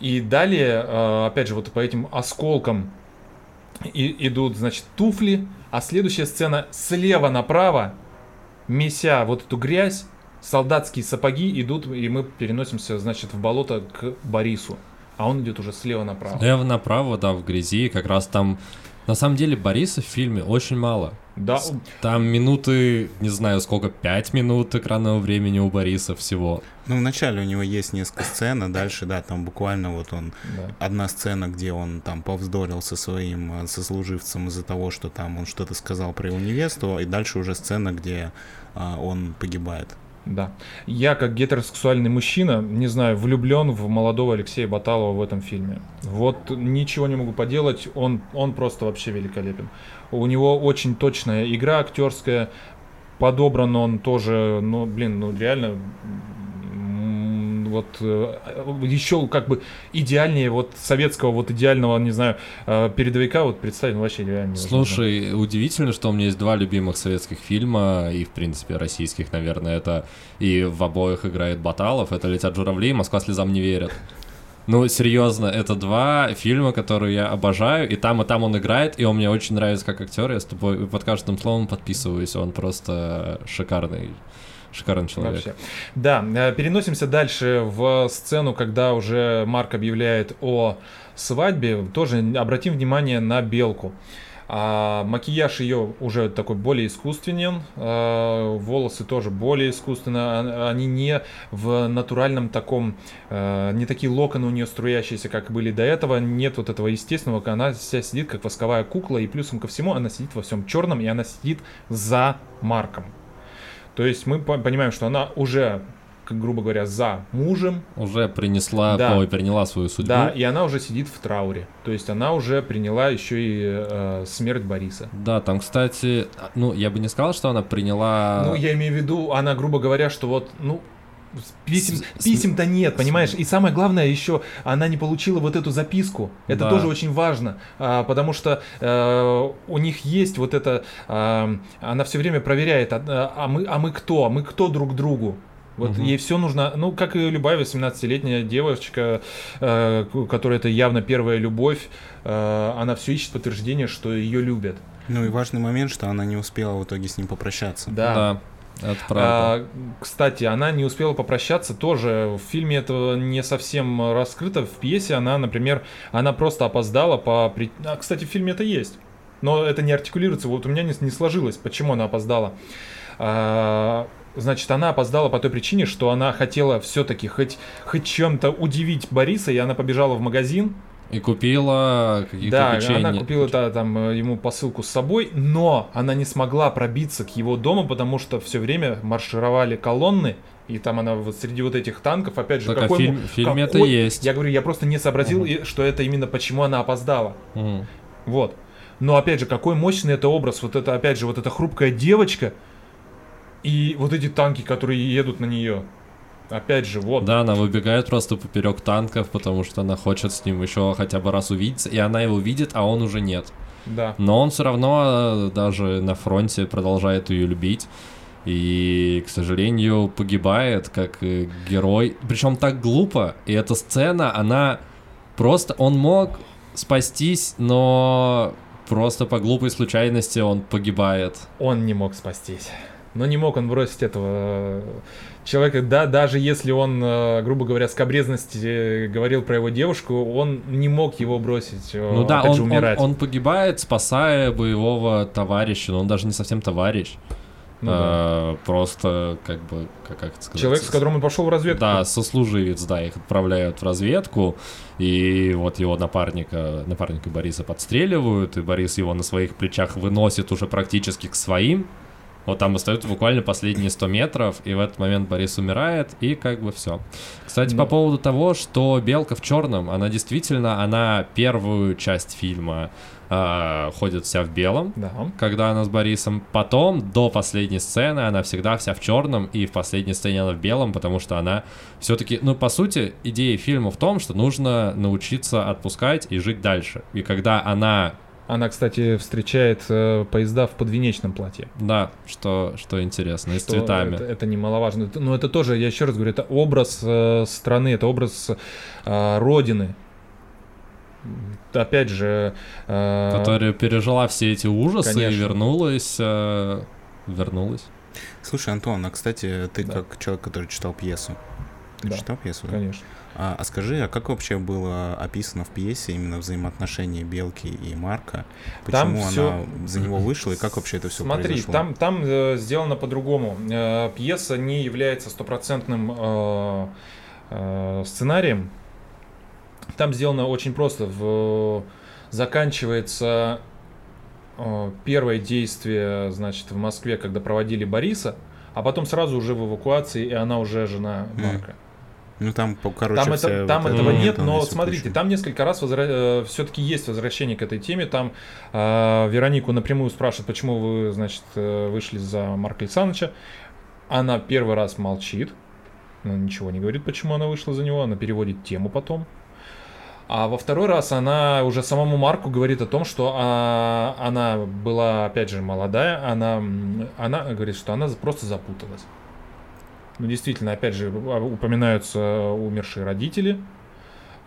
И далее, э, опять же, вот по этим осколкам и, идут, значит, туфли, а следующая сцена слева направо, меся вот эту грязь, солдатские сапоги идут, и мы переносимся, значит, в болото к Борису. А он идет уже слева направо. Слева направо, да, в грязи, как раз там... На самом деле Бориса в фильме очень мало. Да, Там минуты, не знаю сколько, пять минут экранного времени у Бориса всего. Ну, вначале у него есть несколько сцен, а дальше, да, там буквально вот он... да. Одна сцена, где он там повздорил со своим э, сослуживцем из-за того, что там он что-то сказал про его невесту, и дальше уже сцена, где а, он погибает. Да. Я, как гетеросексуальный мужчина, не знаю, влюблен в молодого Алексея Баталова в этом фильме. Вот ничего не могу поделать, он, он просто вообще великолепен. У него очень точная игра актерская, подобран он тоже, ну, блин, ну реально вот еще как бы идеальнее вот советского вот идеального не знаю э, передовика вот представить ну, вообще реально. Слушай, удивительно, что у меня есть два любимых советских фильма, и, в принципе, российских, наверное, это и в обоих играет Баталов, это «Летят журавли» и «Москва слезам не верит». Ну, серьезно, это два фильма, которые я обожаю, и там, и там он играет, и он мне очень нравится как актер, я с тобой под каждым словом подписываюсь, он просто шикарный, шикарный человек. Вообще. Да, э, переносимся дальше в сцену, когда уже Марк объявляет о свадьбе. Тоже обратим внимание на белку. А, макияж ее уже такой более искусственен, а, волосы тоже более искусственно, а- они не в натуральном таком, а, не такие локоны у нее струящиеся, как были до этого, нет вот этого естественного, она вся сидит как восковая кукла, и плюсом ко всему она сидит во всем черном, и она сидит за Марком. То есть мы по- понимаем, что она уже, как грубо говоря, за мужем, Уже принесла, Да. ой, приняла свою судьбу. да, и она уже сидит в трауре. То есть она уже приняла еще и э, смерть Бориса. Да, там, кстати, ну, я бы не сказал, что она приняла... Ну, я имею в виду, она, грубо говоря, что вот, ну, писем, писем-то нет, понимаешь? И самое главное еще, она не получила вот эту записку. Это Да. тоже очень важно, а, потому что э, у них есть вот это, а, она все время проверяет, а, а мы, а мы кто, а мы кто друг другу. Вот Мгм. ей все нужно, ну, как и любая 18-летняя девочка, э, которая это явно первая любовь, э, она все ищет подтверждение, что ее любят. Ну и важный момент, что она не успела в итоге с ним попрощаться. Да, это правда. А, кстати, она не успела попрощаться тоже. В фильме это не совсем раскрыто. В пьесе она, например, она просто опоздала по... А, кстати, в фильме это есть. Но это не артикулируется. Вот у меня не, не сложилось, почему она опоздала. А, значит, она опоздала по той причине, что она хотела все-таки хоть, хоть чем-то удивить Бориса, и она побежала в магазин, И купила каких-то да, печенье. она купила да, там э, ему посылку с собой, но она не смогла пробиться к его дому, потому что все время маршировали колонны, и там она вот среди вот этих танков, опять же, Так, а какой... фильм- му- в фильме это какой- есть. Я говорю, я просто не сообразил, и- что это именно почему она опоздала. Мгм. Вот. Но опять же, какой мощный это образ, вот это, опять же, вот эта хрупкая девочка, и вот эти танки, которые едут на нее. Опять же, вот. Да, она выбегает просто поперек танков, потому что она хочет с ним еще хотя бы раз увидеться, и она его видит, а он уже нет. Да. Но он все равно э, даже на фронте продолжает ее любить. И, к сожалению, погибает как э, герой. Причем так глупо. И эта сцена, она просто... Он мог спастись, но просто по глупой случайности он погибает. Он не мог спастись. Но не мог он бросить этого э, человека. Да, даже если он, э, грубо говоря, скобрезности э, говорил про его девушку, он не мог его бросить. э, Ну да, он, же, он, умирать. он погибает, спасая боевого товарища, но он даже не совсем товарищ. Ну да. А, Просто, как бы, как, как это сказать? Человек, с которым он пошел в разведку. Да, сослуживец, да, их отправляют в разведку, и вот его напарника, напарника Бориса подстреливают, и Борис его на своих плечах выносит уже практически к своим. Вот там остаются буквально последние 100 метров, и в этот момент Борис умирает, и как бы все. Кстати, Ну. по поводу того, что Белка в черном, она действительно, она первую часть фильма а, ходит вся в белом, Да. когда она с Борисом. Потом, до последней сцены, она всегда вся в черном, и в последней сцене она в белом, потому что она все-таки, ну, по сути, идея фильма в том, что нужно научиться отпускать и жить дальше. И когда она, Она, кстати, встречает э, поезда в подвенечном платье. да, что, что интересно, и с цветами. Это, это немаловажно. Но это тоже, я еще раз говорю, это образ э, страны, это образ э, родины. опять же... э, Которая пережила все эти ужасы и Конечно. вернулась. э, Вернулась. Слушай, Антон, а кстати, ты Да. как человек, который читал пьесу. Ты Да. читал пьесу? да? Конечно. А, а скажи, а как вообще было описано в пьесе именно взаимоотношения Белки и Марка? Там Почему всё- она за него вышла и как вообще это все Смотри, произошло? там, там э, сделано по-другому. Э, пьеса не является стопроцентным э, э, сценарием. Там сделано очень просто. В, заканчивается э, первое действие, значит, в Москве, когда проводили Бориса, а потом сразу уже в эвакуации, и она уже жена. Марка. Ну там, короче, Там, это, вот там эта этого нет, но смотрите, прочее. там несколько раз все-таки есть возвращение к этой теме. Там э, Веронику напрямую спрашивают, почему вы, значит, э, вышли за Марка Александровича. Она первый раз молчит, она ничего не говорит, почему она вышла за него, она переводит тему потом. А во второй раз она уже самому Марку говорит о том, что а, она была, опять же, молодая, она, она говорит, что она просто запуталась. Ну, действительно, опять же, а, упоминаются умершие родители,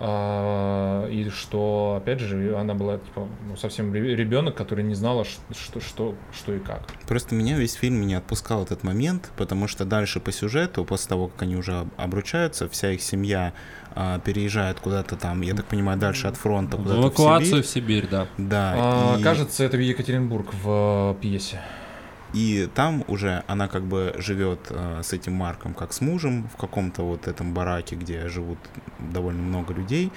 а, и что, опять же, она была типа, ну, совсем ребенок, который не знала, что, что, что и как. Просто меня весь фильм не отпускал этот момент, потому что дальше по сюжету, после того, как они уже об- обручаются, вся их семья а, переезжает куда-то там, я так понимаю, дальше от фронта, В эвакуацию в в Сибирь, да. Да, А, и, Кажется, это Екатеринбург в пьесе. И там уже она как бы живет а, с этим Марком как с мужем в каком-то вот этом бараке, где живут довольно много людей.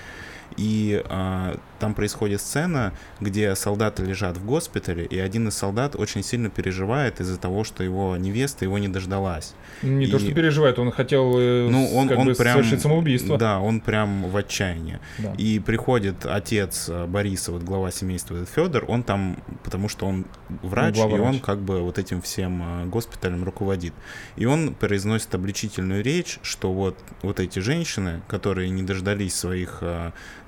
И а, там происходит сцена, где солдаты лежат в госпитале, и один из солдат очень сильно переживает из-за того, что его невеста его не дождалась. Не И- то, что переживает, он хотел э, Ну, он, как он бы прям... совершить самоубийство. Да, он прям в отчаянии. Да. И приходит отец э, Бориса, вот глава семейства Федор, он там, потому что он врач, глава и он как бы вот этим всем э, госпиталем руководит. И он произносит обличительную речь, что вот, вот эти женщины, которые не дождались своих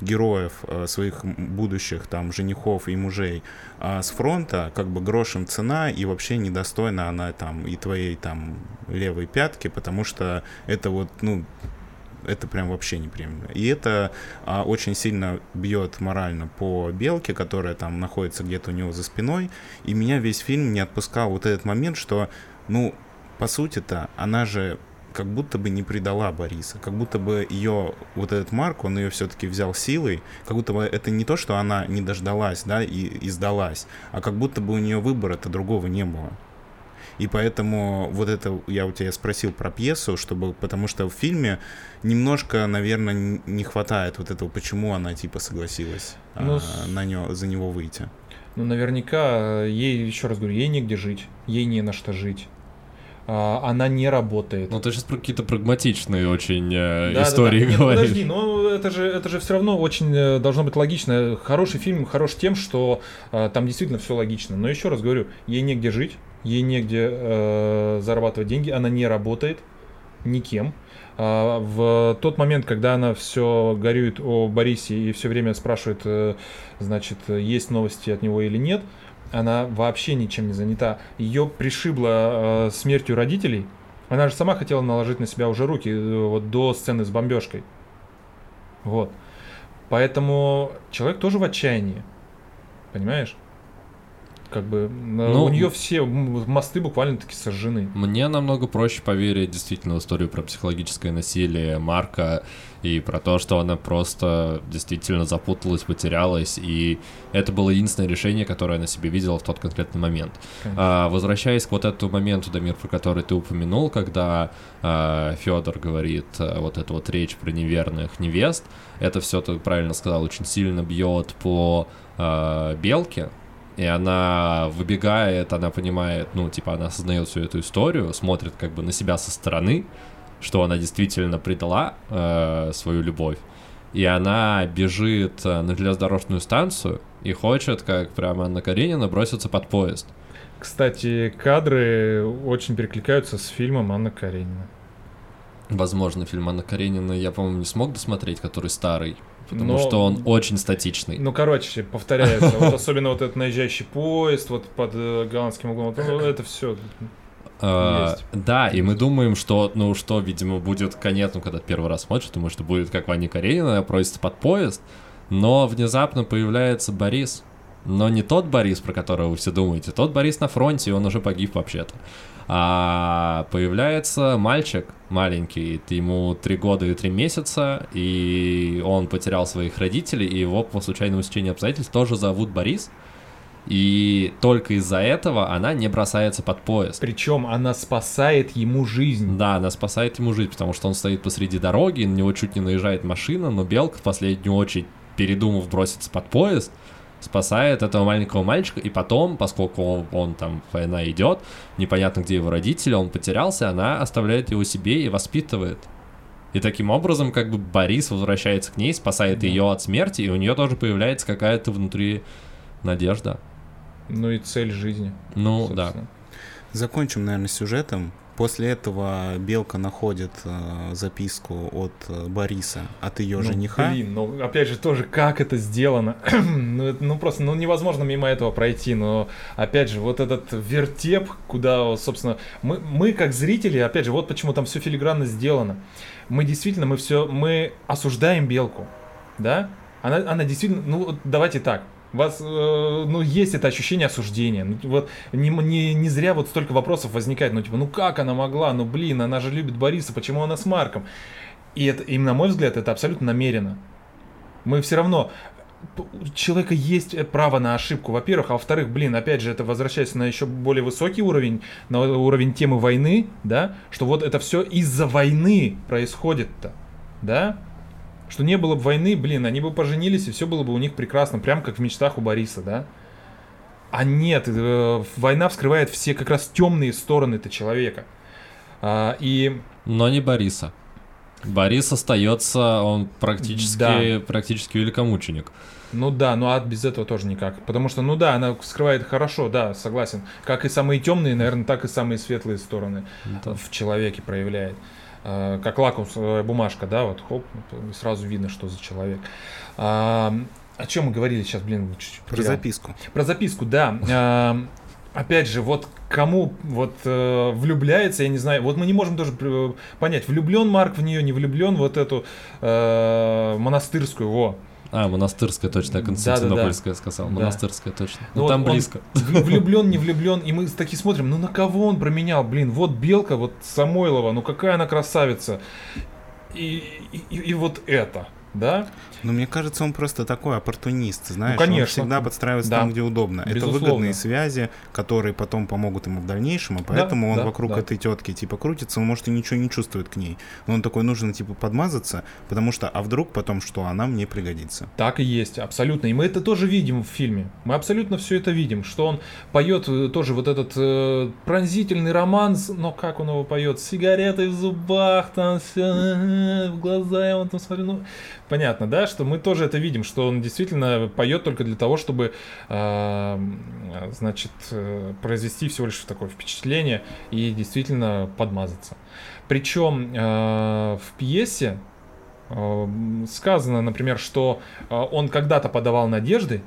героев, э, своих будущих там женихов и мужей а с фронта, как бы грошем цена, и вообще недостойна она там и твоей там левой пятки, потому что это вот, ну, это прям вообще неприемлемо. И это а, очень сильно бьет морально по белке, которая там находится где-то у него за спиной. И меня весь фильм не отпускал вот этот момент, что, ну, по сути-то, она же как будто бы не предала Бориса, как будто бы ее, вот этот Марк, он ее все-таки взял силой, как будто бы это не то, что она не дождалась, да, и, и сдалась, а как будто бы у нее выбора-то другого не было. И поэтому вот это я у тебя спросил про пьесу, чтобы, потому что в фильме немножко, наверное, не хватает вот этого, почему она типа согласилась Ну, а, на него, за него выйти. Ну, наверняка, э, ей, еще раз говорю, ей негде жить, ей не на что жить. А, она не работает. Ну, ты сейчас про какие-то прагматичные очень э, Да, да, истории да. Нет, говоришь. подожди, но это же, это же все равно очень э, должно быть логично. Хороший фильм хорош тем, что э, там действительно все логично. Но еще раз говорю, ей негде жить, ей негде э, зарабатывать деньги, она не работает никем. А, в тот момент, когда она все горюет о Борисе и все время спрашивает, э, значит, есть новости от него или нет, она вообще ничем не занята. Ее пришибло э, смертью родителей. Она же сама хотела наложить на себя уже руки э, вот до сцены с бомбежкой. Вот. Поэтому человек тоже в отчаянии. Понимаешь? Как бы э, Ну, у нее все мосты буквально-таки сожжены. Мне намного проще поверить действительно в историю про психологическое насилие Марка и про то, что она просто действительно запуталась, потерялась, и это было единственное решение, которое она себе видела в тот конкретный момент. Конечно. А, возвращаясь к вот этому моменту, Дамир, про который ты упомянул, когда Федор говорит а, вот эту вот речь про неверных невест, это все, ты правильно сказал, очень сильно бьет по а, белке, и она выбегает, она понимает, ну, типа, она осознает всю эту историю, смотрит как бы на себя со стороны, что она действительно предала э, свою любовь, и она бежит э, на железнодорожную станцию и хочет, как прямо Анна Каренина, броситься под поезд. Кстати, кадры очень перекликаются с фильмом Анна Каренина. Возможно, фильм Анна Каренина я, по-моему, не смог досмотреть, который старый, потому Но- что он очень статичный. Ну, короче, повторяется. Вот особенно вот этот наезжающий поезд, вот под э, голландским углом. Это все. А, есть. да, и мы думаем, что, ну, что, видимо, будет конец, ну, когда первый раз смотришь, думаешь, что будет как в Анне Каренина, просится под поезд, Но внезапно появляется Борис, но не тот Борис, про которого вы все думаете, тот Борис на фронте, и он уже погиб вообще-то. А появляется мальчик маленький, ему три года и три месяца, и он потерял своих родителей, и его по случайному стечению обстоятельств тоже зовут Борис. И только из-за этого она не бросается под поезд. Причем она спасает ему жизнь. Да, она спасает ему жизнь, потому что он стоит посреди дороги, на него чуть не наезжает машина, но Белка в последнюю очередь, передумав броситься под поезд, спасает этого маленького мальчика, и потом, поскольку он, он там, война идет, непонятно где его родители, он потерялся, она оставляет его себе и воспитывает. И таким образом, как бы Борис возвращается к ней, спасает Да. ее от смерти, и у нее тоже появляется какая-то внутри надежда. Ну и цель жизни. Ну, да. собственно. Закончим, наверное, сюжетом. После этого Белка находит э, записку от э, Бориса, от ее Ну, жениха. Блин, ну опять же тоже, как это сделано. ну, это- ну просто, ну невозможно мимо этого пройти, но опять же, вот этот вертеп, куда, собственно, мы, мы как зрители, опять же, вот почему там все филигранно сделано. Мы действительно, мы все, мы осуждаем белку, да? Она, она действительно, ну давайте так, вас, э, ну, есть это ощущение осуждения. Ну, вот не, не, не зря вот столько вопросов возникает. Ну, типа, ну как она могла? Ну, блин, она же любит Бориса, почему она с Марком? И это, и на мой взгляд, это абсолютно намеренно. Мы все равно... У человека есть право на ошибку, во-первых, а во-вторых, блин, опять же, это возвращаясь на еще более высокий уровень, на уровень темы войны, да, что вот это все из-за войны происходит-то, да, что не было бы войны, блин, они бы поженились, и все было бы у них прекрасно, прям как в мечтах у Бориса, да. А нет, э, война вскрывает все как раз темные стороны-то человека. А, и Но не Бориса. Борис остается, он практически, Да. практически великомученик. Ну да, ну а без этого тоже никак. Потому что, ну да, она скрывает хорошо, да, согласен. Как и самые темные, наверное, так и самые светлые стороны Да. в человеке проявляет. А, Как лакмусовая бумажка, да, вот хоп, сразу видно, что за человек. А, о чем мы говорили сейчас, блин, чуть-чуть Про потерял. записку. Про записку, да. А, Опять же, вот кому вот э, влюбляется, я не знаю, вот мы не можем даже э, понять, влюблен Марк в нее, не влюблен вот эту э, монастырскую, во. А, монастырская точно, я. Константинопольская сказал. Да. Монастырская точно. Ну Ну, вот там близко. Влюблен, не влюблен, и мы такие смотрим, ну на кого он променял, блин, вот Белка, вот Самойлова, ну какая она красавица. И, и, и вот это, да? Но мне кажется, он просто такой оппортунист, знаешь. конечно. Он всегда подстраивается Да. там, где удобно. Это Безусловно. выгодные связи, которые потом помогут ему в дальнейшем, и поэтому он да, вокруг да. этой тетки типа крутится, он может и ничего не чувствует к ней. Но он такой, нужно типа подмазаться, потому что, а вдруг потом что, она мне пригодится. Так и есть, абсолютно. И мы это тоже видим в фильме. Мы абсолютно все это видим, что он поет э, тоже вот этот э, пронзительный романс, но как он его поет? С сигаретой в зубах, там все, в глаза я вот там смотрю. Ну, понятно, да, что мы тоже это видим, что он действительно поет только для того, чтобы, э, значит, э, произвести всего лишь такое впечатление и действительно подмазаться. Причем э, в пьесе э, сказано, например, что э, он когда-то подавал надежды,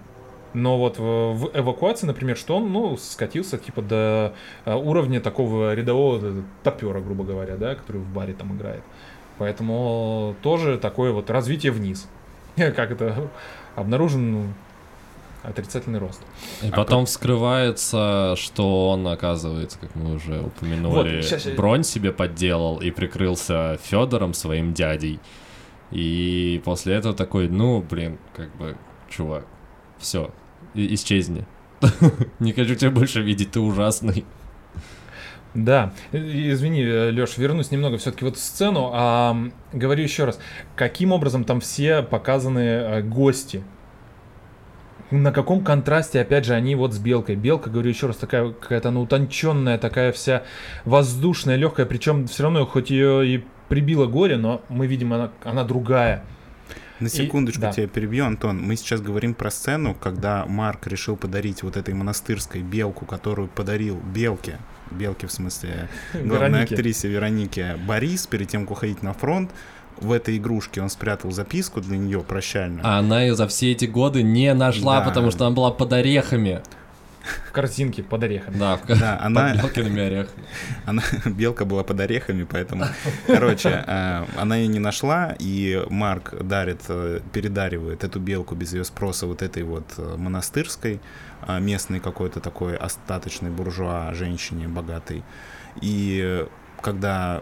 но вот в, в эвакуации, например, что он, ну, скатился типа до э, уровня такого рядового топера, грубо говоря, да, который в баре там играет. Поэтому тоже такое вот развитие вниз. Как это обнаружен ну, отрицательный рост. И потом вскрывается, что он, оказывается, как мы уже упомянули, Вот, я- бронь себе подделал и прикрылся Федором, своим дядей. И после этого такой, ну, блин, как бы, чувак, все, исчезни. Не хочу тебя больше видеть, ты ужасный. Да, И- извини, Леш, вернусь немного все-таки вот в сцену. А, говорю еще раз, каким образом там все показаны э, гости? На каком контрасте, опять же, они вот с белкой. Белка, говорю еще раз, такая какая-то она утонченная, такая вся воздушная, легкая, причем все равно, хоть ее и прибило горе, но мы видим, она, она другая. На секундочку да. тебя перебью, Антон. Мы сейчас говорим про сцену, когда Марк решил подарить вот этой монастырской белку, которую подарил Белке, Белке в смысле главной актрисе Веронике Борис, перед тем, как уходить на фронт. В этой игрушке он спрятал записку для нее прощальную. А она ее за все эти годы не нашла, Да. потому что она была под орехами. В корзинке под орехами. Да, в- Да, она- под Белкиными орехами. Она, белка была под орехами, поэтому, короче, э, она ее не нашла, и Марк дарит, э, передаривает эту белку без ее спроса вот этой вот э, монастырской, местной какой-то такой остаточной буржуа, женщине богатой. И когда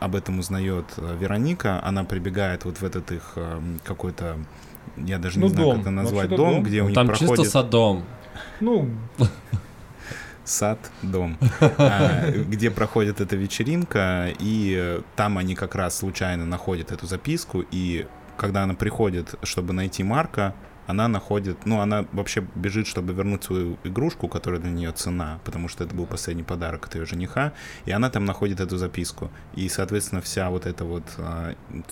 об этом узнает э, Вероника, она прибегает вот в этот их э, какой-то, я даже не Ну, знаю, дом. как это назвать, дом, дом. где у них Там проходит... чисто садом. Ну, сад, дом, а, где проходит эта вечеринка, и там они как раз случайно находят эту записку, и когда она приходит, чтобы найти Марка, она находит, ну, она вообще бежит, чтобы вернуть свою игрушку, которая для нее цена, потому что это был последний подарок от ее жениха, и она там находит эту записку. И, соответственно, вся вот эта вот,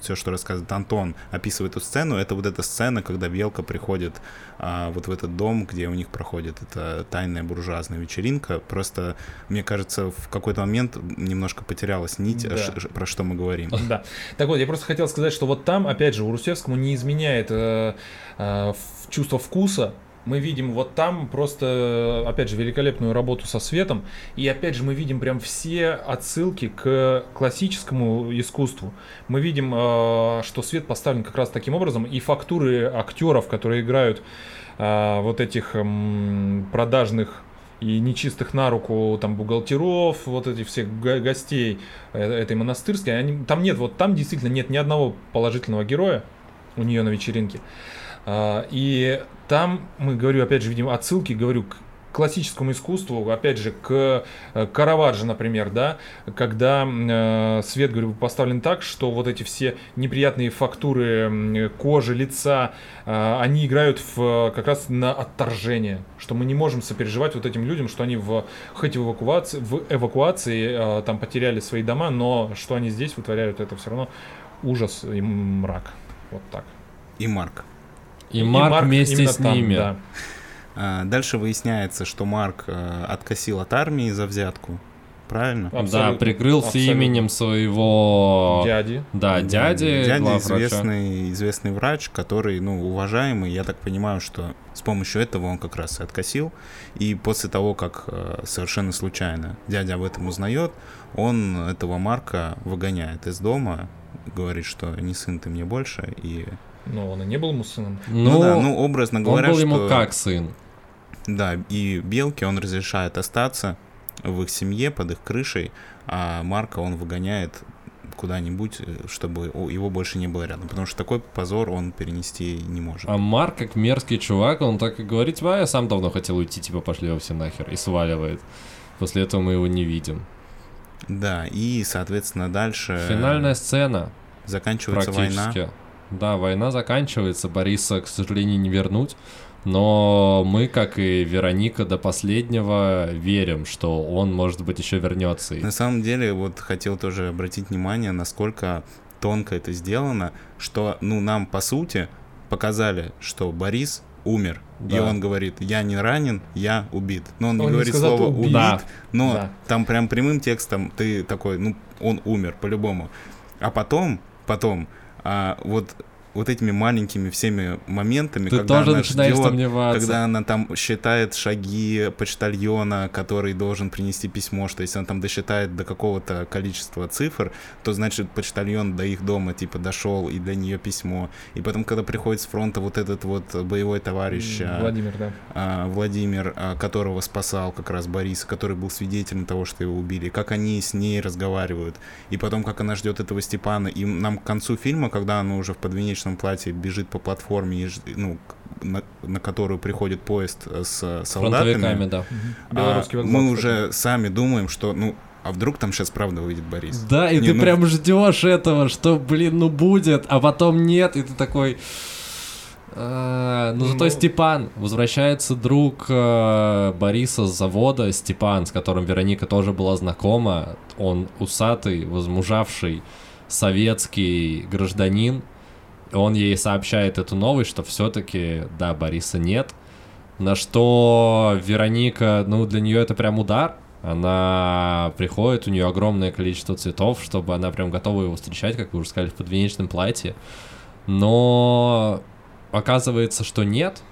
все, что рассказывает Антон, описывает эту сцену, это вот эта сцена, когда Белка приходит а, вот в этот дом, где у них проходит эта тайная буржуазная вечеринка. Просто, мне кажется, в какой-то момент немножко потерялась нить, Да. про что мы говорим. Да. Так вот, я просто хотел сказать, что вот там, опять же, у Русевскому не изменяет э, э, чувство вкуса. Мы видим вот там просто, опять же, великолепную работу со светом. И опять же, мы видим прям все отсылки к классическому искусству. Мы видим, э, что свет поставлен как раз таким образом. И фактуры актеров, которые играют э, вот этих м, продажных и нечистых на руку там бухгалтеров, вот этих всех го- гостей э, этой монастырской, они, там нет, вот там действительно нет ни одного положительного героя у нее на вечеринке. А, И там мы, говорю, опять же, видим отсылки, говорю, к классическому искусству, опять же, к э, Караваджо, например, да, когда э, свет, говорю, поставлен так, что вот эти все неприятные фактуры кожи, лица, э, они играют в, как раз на отторжение, что мы не можем сопереживать вот этим людям, что они в, хоть в эвакуации, в эвакуации э, там потеряли свои дома, но что они здесь вытворяют, это все равно ужас и мрак. Вот так. И Марк. И Марк вместе с там, ними. да. А, Дальше выясняется, что Марк э, откосил от армии за взятку. Правильно? Да, Абсолютно. прикрылся Абсолютно. именем своего... Дяди. Да, дяди, Дядя главврача. известный, известный врач, который, ну, уважаемый. Я так понимаю, что с помощью этого он как раз и откосил. И после того, как э, совершенно случайно дядя об этом узнает, он этого Марка выгоняет из дома, говорит, что не сын ты мне больше. И, Но он и не был ему сыном. ну, Ну, да, ну, образно он говоря, был ему что- как сын. Да, и Белке он разрешает остаться в их семье, под их крышей, а Марка он выгоняет куда-нибудь, э, чтобы его больше не было рядом, потому что такой позор он перенести не может. А Марк, как мерзкий чувак, он так и говорит, типа, «А, я сам давно хотел уйти, типа, пошли его все нахер, и сваливает. После этого мы его не видим. Да, и, соответственно, дальше Финальная сцена, заканчивается война. Да, война заканчивается, Бориса, к сожалению, не вернуть. Но мы, как и Вероника до последнего, верим, что он, может быть, еще вернется. И На самом деле, вот хотел тоже обратить внимание, насколько тонко это сделано, что, ну, нам, по сути, показали, что Борис умер. И Да. он говорит, я не ранен, я убит. Но он, Он не не говорит сказал слово «убит». убит, Да. но Да. там прям прямым текстом ты такой, ну, он умер по-любому. А потом, потом, а, вот вот этими маленькими всеми моментами, Ты когда тоже она ждет, сомневаться. когда она там считает шаги почтальона, который должен принести письмо, что если он там досчитает до какого-то количества цифр, то значит почтальон до их дома типа дошел и для нее письмо. И потом, когда приходит с фронта вот этот вот боевой товарищ а, Владимир, да. а, Владимир, а, которого спасал как раз Борис, который был свидетелем того, что его убили, как они с ней разговаривают, и потом, как она ждет этого Степана, и нам к концу фильма, когда она уже в подвенечном платье бежит по платформе, ну, на, на которую приходит поезд э, с солдатами, фронтовиками, да. а, вокзал, мы кстати. уже сами думаем, что, ну, а вдруг там сейчас правда выйдет Борис? Да, и Не, ты ну- прям ждешь этого, что, блин, ну будет, а потом нет, и ты такой... «А, Ну, зато Ну. Степан, возвращается друг э, Бориса с завода, Степан, с которым Вероника тоже была знакома. Он усатый, возмужавший советский гражданин. Он ей сообщает эту новость, что все-таки, да, Бориса нет. На что Вероника, ну, для нее это прям удар. Она приходит, у нее огромное количество цветов, чтобы она прям готова его встречать, как вы уже сказали, в подвенечном платье. Но оказывается, что нет.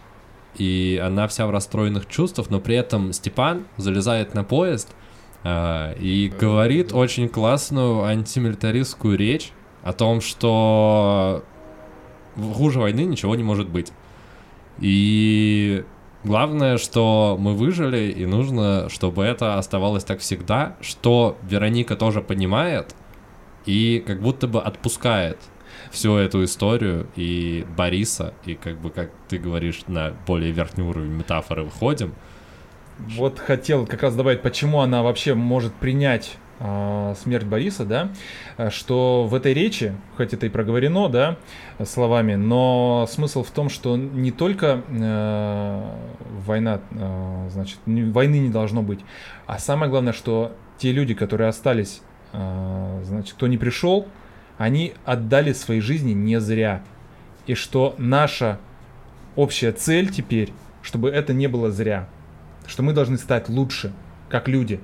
и она вся в расстроенных чувствах, но при этом Степан залезает на поезд э, и говорит очень классную антимилитаристскую речь о том, что хуже войны ничего не может быть. И главное, что мы выжили, и нужно, чтобы это оставалось так всегда, что Вероника тоже понимает и как будто бы отпускает всю эту историю и Бориса, и как бы, как ты говоришь, на более верхний уровень метафоры выходим. Вот хотел как раз добавить, почему она вообще может принять смерть Бориса, да, что в этой речи, хоть это и проговорено, да, словами, но смысл в том, что не только э, война, э, значит, войны не должно быть, а самое главное, что те люди, которые остались, э, значит, кто не пришел, они отдали свои жизни не зря. И что наша общая цель теперь, чтобы это не было зря. Что мы должны стать лучше, как люди.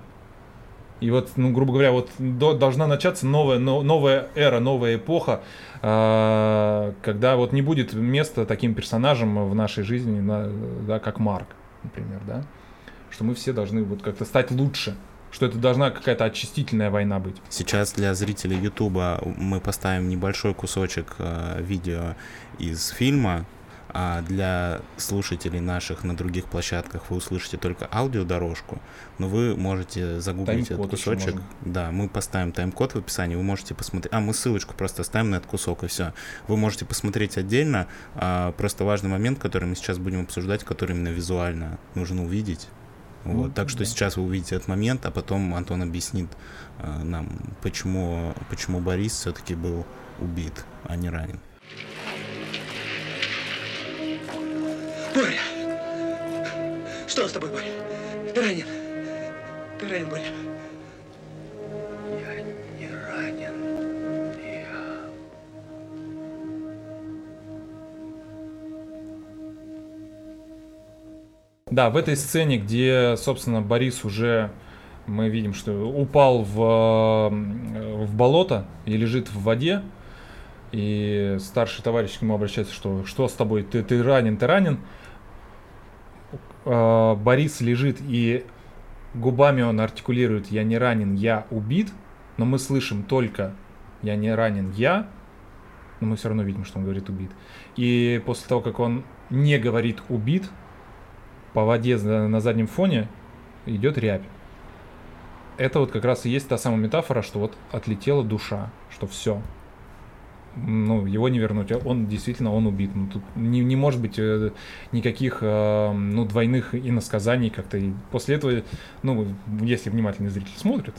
И вот, ну, грубо говоря, вот до, должна начаться новая, но, новая эра, новая эпоха, э, когда вот не будет места таким персонажам в нашей жизни, на, да, как Марк, например, да. Что мы все должны вот как-то стать лучше что это должна какая-то очистительная война быть. Сейчас для зрителей Ютуба мы поставим небольшой кусочек э, видео из фильма, а для слушателей наших на других площадках вы услышите только аудиодорожку, но вы можете загуглить этот кусочек. Да, мы поставим тайм-код в описании, вы можете посмотреть. А, мы ссылочку просто оставим на этот кусок, и все. Вы можете посмотреть отдельно. А, просто важный момент, который мы сейчас будем обсуждать, который именно визуально нужно увидеть. Вот, ну, так что да. сейчас вы увидите этот момент, а потом Антон объяснит э, нам, почему, почему Борис все-таки был убит, а не ранен. Боря! Что с тобой, Боря? Ты ранен? Ты ранен, Боря? Да, в этой сцене, где, собственно, Борис уже, мы видим, что упал в, в болото и лежит в воде, и старший товарищ к нему обращается, что что с тобой, ты, ты ранен, ты ранен. А, Борис лежит и губами он артикулирует «я не ранен, я убит», но мы слышим только «я не ранен, я», но мы все равно видим, что он говорит «убит». И после того, как он не говорит «убит», по воде на заднем фоне идет рябь. Это вот как раз и есть та самая метафора, что вот отлетела душа, что все. Ну, его не вернуть. Он действительно, он убит. Ну, тут не, не может быть э, никаких, э, ну, двойных иносказаний как-то. И после этого, ну, если внимательный зритель смотрит,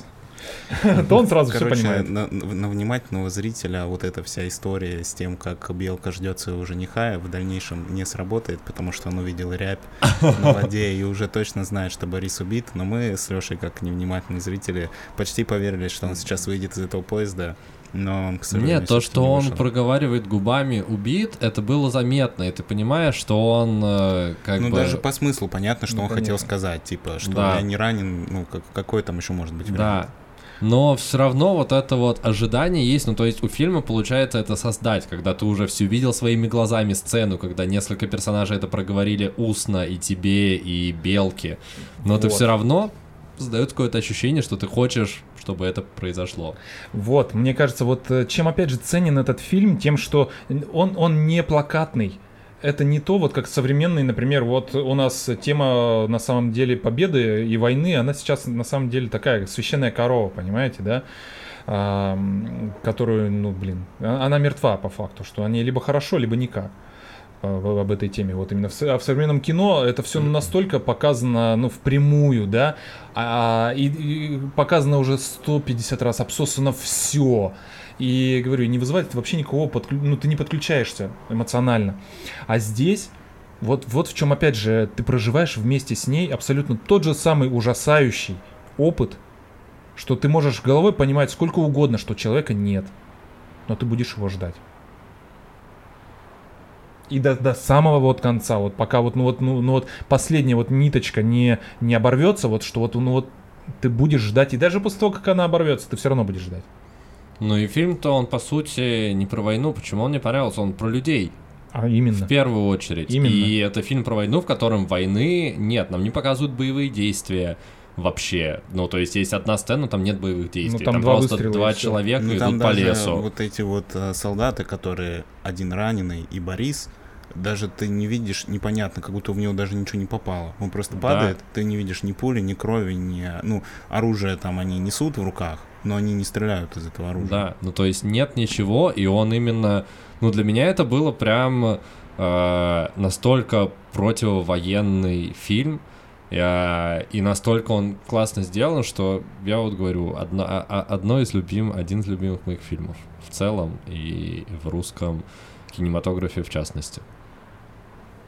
то он сразу все понимает. На, на внимательного зрителя вот эта вся история с тем, как Белка ждет своего жениха, в дальнейшем не сработает, потому что он увидел рябь на воде и уже точно знает, что Борис убит. Но мы с Лешей, как невнимательные зрители, почти поверили, что он сейчас выйдет из этого поезда. Но, к сожалению, Нет, то, что не он проговаривает губами убит, это было заметно, и ты понимаешь, что он э, как ну, бы... Ну, даже по смыслу понятно, что ну, он конечно. хотел сказать, типа, что да. я не ранен, ну, как, какой там еще может быть вариант. Да, но все равно вот это вот ожидание есть, ну то есть у фильма получается это создать, когда ты уже все видел своими глазами сцену, когда несколько персонажей это проговорили устно и тебе, и Белке, но вот. ты все равно создает какое-то ощущение, что ты хочешь, чтобы это произошло. Вот, мне кажется, вот э, чем опять же ценен этот фильм, тем, что он, он не плакатный это не то, вот как современный, например, вот у нас тема на самом деле победы и войны, она сейчас на самом деле такая священная корова, понимаете, да? А, которую, ну, блин, а, она мертва по факту, что они либо хорошо, либо никак об этой теме. Вот именно в, а современном кино это все настолько показано, ну, впрямую, да, а, и показано уже 150 раз, обсосано все. И говорю, не вызывает это вообще никого, подклю... ну ты не подключаешься эмоционально. А здесь вот, вот в чем, опять же, ты проживаешь вместе с ней абсолютно тот же самый ужасающий опыт, что ты можешь головой понимать сколько угодно, что человека нет, но ты будешь его ждать. И до, до самого вот конца, вот пока вот, ну вот, ну, ну вот последняя вот ниточка не, не оборвется, вот что вот, ну вот ты будешь ждать, и даже после того, как она оборвется, ты все равно будешь ждать. Ну и фильм-то он, по сути, не про войну. Почему он мне понравился? Он про людей. А именно. В первую очередь. Именно. И это фильм про войну, в котором войны нет, нам не показывают боевые действия вообще. Ну, то есть есть одна сцена, там нет боевых действий. Ну, там два просто два человека Ну, идут там по лесу. вот эти вот э, солдаты, которые один раненый и Борис, даже ты не видишь, непонятно, как будто в него даже ничего не попало. Он просто Да. падает, ты не видишь ни пули, ни крови, ни... Ну, оружие там они несут в руках, но они не стреляют из этого оружия. Да, ну то есть нет ничего, и он именно... Ну для меня это было прям э, настолько противовоенный фильм, э, и настолько он классно сделан, что я вот говорю, одно, а- а- одно из любим, один из любимых моих фильмов в целом и в русском кинематографе в частности.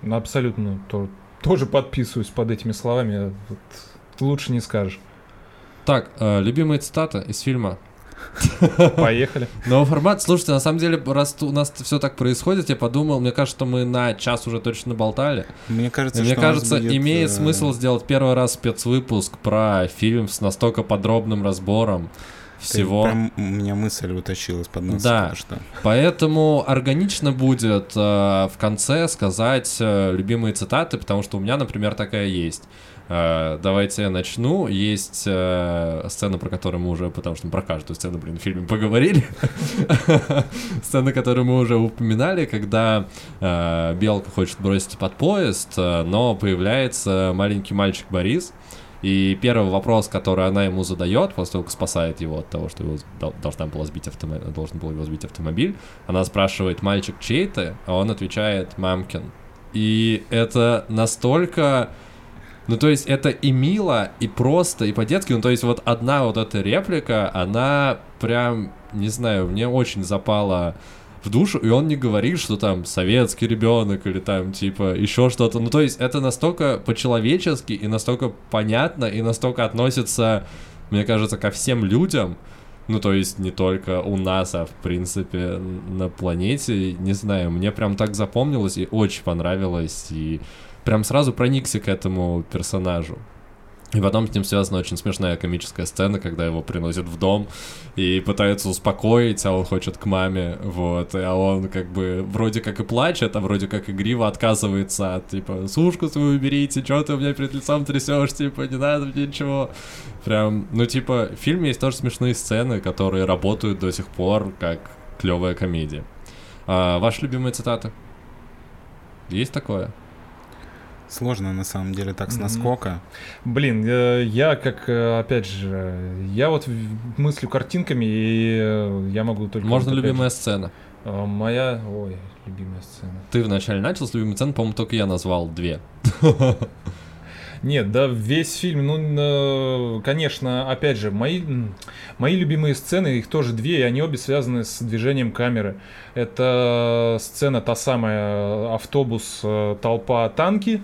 Ну, Абсолютно то- тоже подписываюсь под этими словами. Вот лучше не скажешь. Так, э, любимые цитаты из фильма. Поехали. Новый формат. Слушайте, на самом деле, раз у нас все так происходит, я подумал, мне кажется, что мы на час уже точно болтали. Мне кажется, И мне кажется, будет, имеет э, смысл сделать первый раз спецвыпуск про фильм с настолько подробным разбором ты всего. прям у меня мысль утащила из-под носа. Да. что. Поэтому органично будет э, в конце сказать э, любимые цитаты, потому что у меня, например, такая есть. Э, давайте я начну. Есть э, сцена, про которую мы уже, потому что мы про каждую сцену, блин, в фильме поговорили. Сцена, которую мы уже упоминали, когда э, Белка хочет броситься под поезд, э, но появляется маленький мальчик Борис. И первый вопрос, который она ему задает, после того, как спасает его от того, что его дол- должна была сбить автомобиль, должен был его сбить автомобиль, она спрашивает, мальчик чей ты? А он отвечает, мамкин. И это настолько... Ну, то есть это и мило, и просто, и по-детски. Ну, то есть вот одна вот эта реплика, она прям, не знаю, мне очень запала в душу, и он не говорит, что там советский ребенок или там типа еще что-то. Ну, то есть это настолько по-человечески и настолько понятно, и настолько относится, мне кажется, ко всем людям. Ну, то есть не только у нас, а в принципе на планете. Не знаю, мне прям так запомнилось и очень понравилось. И прям сразу проникся к этому персонажу. И потом с ним связана очень смешная комическая сцена, когда его приносят в дом и пытаются успокоить, а он хочет к маме, вот, а он как бы вроде как и плачет, а вроде как игриво отказывается от, типа, сушку свою уберите, что ты у меня перед лицом трясешь, типа, не надо мне ничего. Прям, ну, типа, в фильме есть тоже смешные сцены, которые работают до сих пор как клевая комедия. А, ваши любимые цитаты? Есть такое? Сложно на самом деле так с наскока. Блин, э, я как, э, опять же, я вот мыслю картинками, и э, я могу только... Можно вот любимая же, сцена? Моя... Ой, любимая сцена. Ты вначале начал с любимой сцены, по-моему, только я назвал две. Нет, да, весь фильм, ну, конечно, опять же, мои, мои любимые сцены, их тоже две, и они обе связаны с движением камеры. Это сцена та самая, автобус, э, толпа, танки.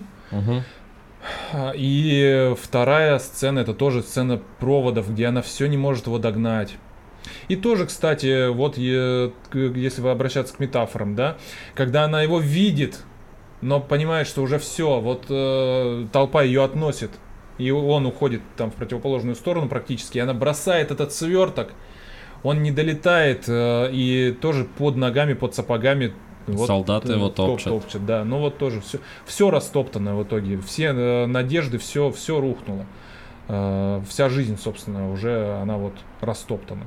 А, И вторая сцена, это тоже сцена проводов, где она все не может его догнать. И тоже, кстати, вот если вы обращаться к метафорам, да, когда она его видит, но понимает, что уже все, вот э, толпа ее относит, и он уходит там в противоположную сторону практически, и она бросает этот сверток, он не долетает, э, и тоже под ногами, под сапогами Солдаты э, его топ- топчат. да. Ну вот тоже все, все растоптано в итоге. Все э, надежды, все, все рухнуло. Э, вся жизнь, собственно, уже она вот растоптана.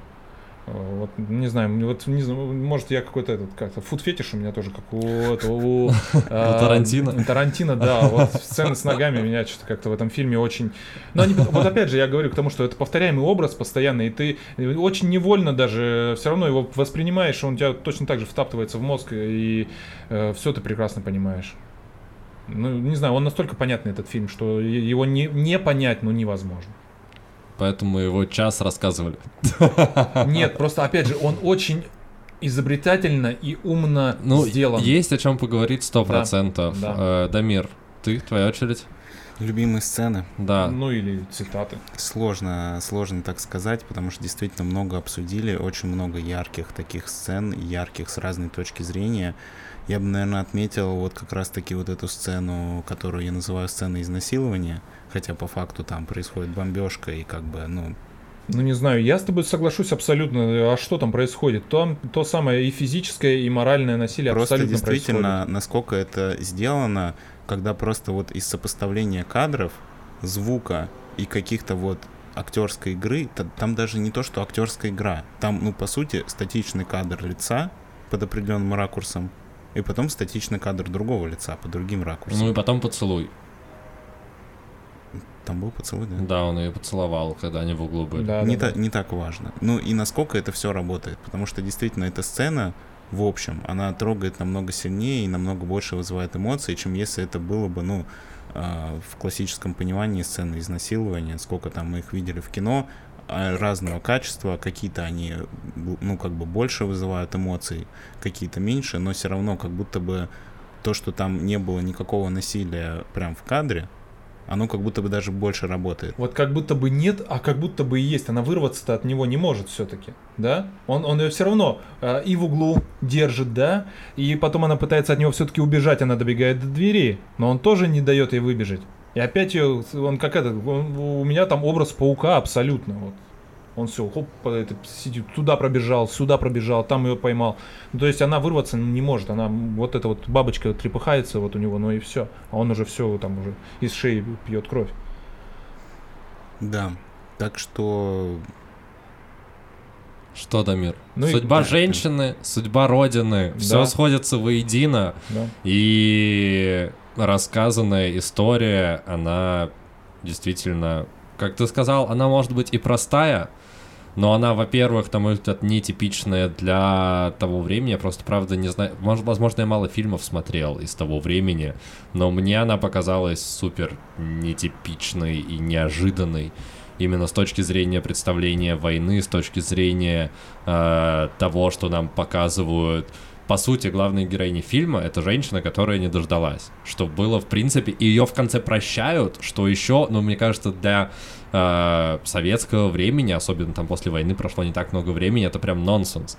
Э, Вот, не знаю, вот не знаю, может я какой-то этот как-то фуд-фетиш у меня тоже как у этого у, э, Тарантино. Тарантино, да, вот сцены с ногами меня что-то как-то в этом фильме очень. Но они, вот опять же я говорю к тому, что это повторяемый образ постоянно, и ты очень невольно даже все равно его воспринимаешь, он у тебя точно так же втаптывается в мозг, и все ты прекрасно понимаешь. Ну, не знаю, он настолько понятный этот фильм, что его не, не понять, ну, невозможно. Поэтому мы его час рассказывали. Нет, просто, опять же, он очень изобретательно и умно Ну, сделан. есть о чем поговорить сто процентов. да. Э, Дамир, ты, твоя очередь? Любимые сцены. Да. Ну, или цитаты. Сложно, сложно так сказать, потому что действительно много обсудили, очень много ярких таких сцен, ярких с разной точки зрения. Я бы, наверное, отметил вот как раз-таки вот эту сцену, которую я называю сценой изнасилования, хотя по факту там происходит бомбежка и как бы, ну, Ну, не знаю, я с тобой соглашусь абсолютно. А что там происходит? То, то самое и физическое, и моральное насилие Просто абсолютно действительно, происходит. насколько это сделано, когда просто вот из сопоставления кадров, звука и каких-то вот актерской игры, та- там даже не то, что актерская игра, там, ну, по сути, статичный кадр лица под определенным ракурсом, и потом статичный кадр другого лица по другим ракурсам. Ну и потом поцелуй. Там был поцелуй, да? Да, он ее поцеловал, когда они в углу были. Да, не, да, та- не так важно. Ну и насколько это все работает. Потому что действительно эта сцена, в общем, она трогает намного сильнее и намного больше вызывает эмоции, чем если это было бы, ну, а, в классическом понимании сцены изнасилования, сколько там мы их видели в кино, а, разного качества, какие-то они, ну, как бы больше вызывают эмоций, какие-то меньше, но все равно как будто бы то, что там не было никакого насилия прям в кадре, оно как будто бы даже больше работает. Вот как будто бы нет, а как будто бы и есть. Она вырваться-то от него не может все-таки, да? Он, он ее все равно э, и в углу держит, да? И потом она пытается от него все-таки убежать, она добегает до двери, но он тоже не дает ей выбежать. И опять ее, он как это, он- у меня там образ паука абсолютно, вот. Он все, хоп, это, сидит, туда пробежал, сюда пробежал, там ее поймал. Ну, то есть она вырваться не может, она вот эта вот бабочка трепыхается вот у него, ну и все. А он уже все там уже из шеи пьет кровь. Да. Так что Что, Дамир? Ну и- судьба да, женщины, судьба Родины, все Да. сходится воедино. Да. И рассказанная история, она действительно, как ты сказал, она может быть и простая, но она, во-первых, на мой нетипичная для того времени. Я просто, правда, не знаю. Может, возможно, я мало фильмов смотрел из того времени, но мне она показалась супер нетипичной и неожиданной. Именно с точки зрения представления войны, с точки зрения э, того, что нам показывают по сути, главная героиня фильма — это женщина, которая не дождалась. Что было, в принципе, и ее в конце прощают, что еще, ну, мне кажется, для э, советского времени, особенно там после войны прошло не так много времени, это прям нонсенс.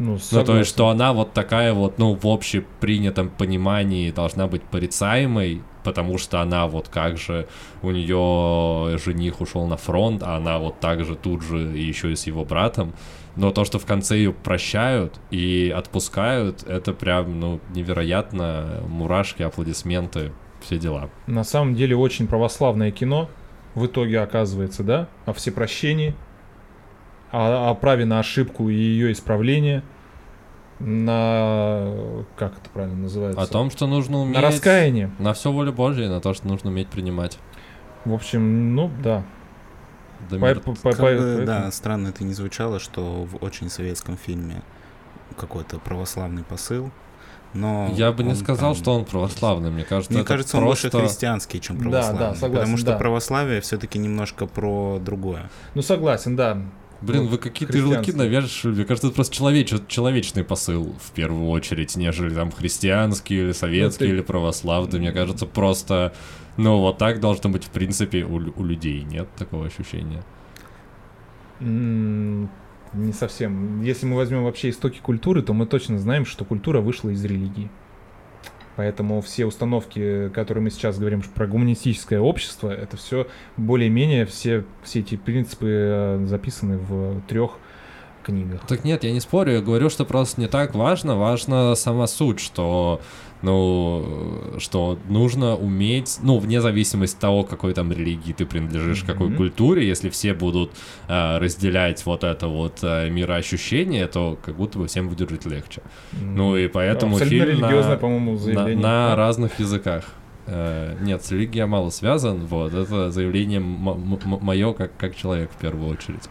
Ну, Ну, то есть, что она вот такая вот, ну, в общепринятом понимании должна быть порицаемой, потому что она вот как же, у нее жених ушел на фронт, а она вот так же тут же еще и с его братом. Но то, что в конце ее прощают и отпускают, это прям, ну, невероятно. Мурашки, аплодисменты, все дела. На самом деле очень православное кино в итоге оказывается, да, о всепрощении, о, о праве на ошибку и ее исправление, на... как это правильно называется? О том, что нужно уметь... На раскаяние. На все волю Божьей, на то, что нужно уметь принимать. В общем, ну да. Дамир, По- по- Как по- бы, да, странно это не звучало, что в очень советском фильме какой-то православный посыл, но... Я бы не сказал, там- что он православный. Мне кажется, Мне это кажется, он просто... больше христианский, чем Да, да, православный. согласен, потому что да. православие все-таки немножко про другое. Ну согласен, да. Блин, Ну, вы какие-то ярлыки навешивали. Мне кажется, это просто человеч... человечный посыл в первую очередь, нежели там христианский или советский Ну, ты- или православный. Мне кажется, просто, ну, вот так должно быть, в принципе, у, у людей. Нет такого ощущения? Не совсем. Если мы возьмем вообще истоки культуры, то мы точно знаем, что культура вышла из религии. Поэтому все установки, которые мы сейчас говорим про гуманистическое общество, это все более-менее все, все эти принципы э, записаны в трех книгах. Так нет, я не спорю, я говорю, что просто не так важно, важна сама суть, что, ну, что нужно уметь, ну, вне зависимости от того, какой там религии ты принадлежишь, какой Мгм. культуре, если все будут э, разделять вот это вот э, мироощущение, то как будто бы всем будет жить легче. Ну и поэтому Абсолютно фильм на- религиозное, по-моему, на, на разных языках. Э, Нет, с религией я мало связан, вот, это заявление мое как, как человек в первую очередь.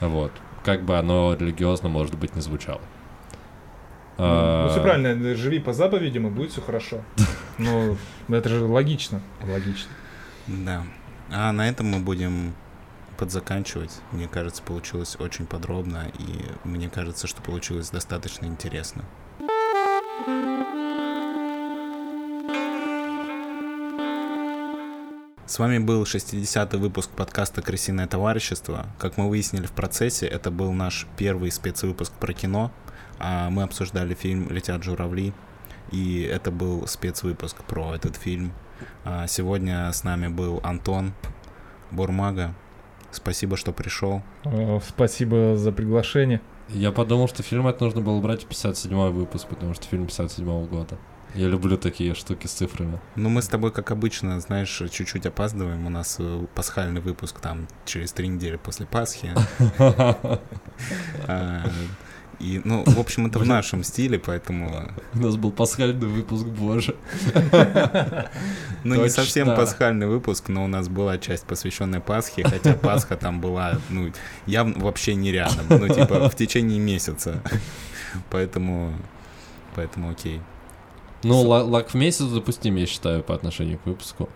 Вот. Как бы оно религиозно, может быть, не звучало. Ну, А, все правильно, живи по заповедям, и будет все хорошо. Ну, это же логично. Логично. Да. А на этом мы будем подзаканчивать. Мне кажется, получилось очень подробно, и мне кажется, что получилось достаточно интересно. С вами был 60-й выпуск подкаста «Крысиное товарищество». Как мы выяснили в процессе, это был наш первый спецвыпуск про кино. А мы обсуждали фильм «Летят журавли», и это был спецвыпуск про этот фильм. А Сегодня с нами был Антон Бурмага Спасибо, что пришел. Спасибо за приглашение. Я подумал, что фильм это нужно было брать в 57-й выпуск, потому что фильм 57-го года. Я люблю такие штуки с цифрами. Ну, мы с тобой, как обычно, знаешь, чуть-чуть опаздываем. У нас э, пасхальный выпуск там через три недели после Пасхи. А, И, ну, в общем, это в нашем стиле, поэтому... У нас был пасхальный выпуск, боже. Ну, не совсем пасхальный выпуск, но у нас была часть, посвященная Пасхе, хотя Пасха там была, ну, явно вообще не рядом, ну, типа, в течение месяца. Поэтому, поэтому окей. Ну, ла- лак в месяц допустим, я считаю, по отношению к выпуску.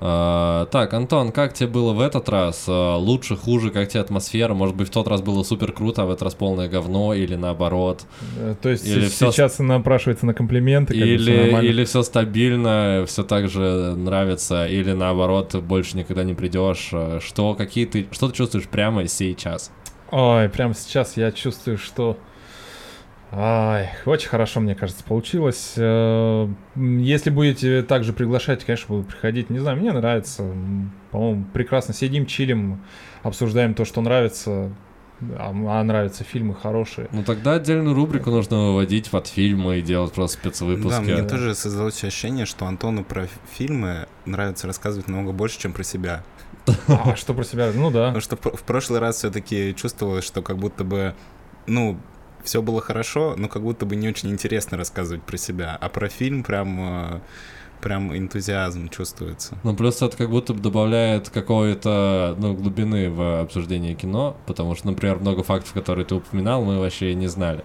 А, так, Антон, как тебе было в этот раз? А, лучше, хуже, как тебе атмосфера? Может быть, в тот раз было супер круто, а в этот раз полное говно, или наоборот? Э, То есть Или всё сейчас напрашивается на комплименты, Или, нормально. или все стабильно, все так же нравится, или наоборот, больше никогда не придешь. Что, какие ты, что ты чувствуешь прямо сейчас? Ой, прямо сейчас я чувствую, что... Ай, очень хорошо, мне кажется, получилось. Э, Если будете также приглашать, конечно, буду приходить. Не знаю, мне нравится. По-моему, прекрасно сидим, чилим, обсуждаем то, что нравится. А а нравятся фильмы хорошие. Ну тогда отдельную рубрику нужно выводить под фильмы и делать просто спецвыпуски. Да, мне тоже создалось ощущение, что Антону про фильмы нравится рассказывать намного больше, чем про себя. А что про себя? Ну да. Потому что в прошлый раз все-таки чувствовалось, что как будто бы, ну, все было хорошо, но как будто бы не очень интересно рассказывать про себя. А про фильм прям, э, прям энтузиазм чувствуется. Ну, плюс это как будто бы добавляет какой-то, ну, глубины в обсуждение кино, потому что, например, много фактов, которые ты упоминал, мы вообще не знали.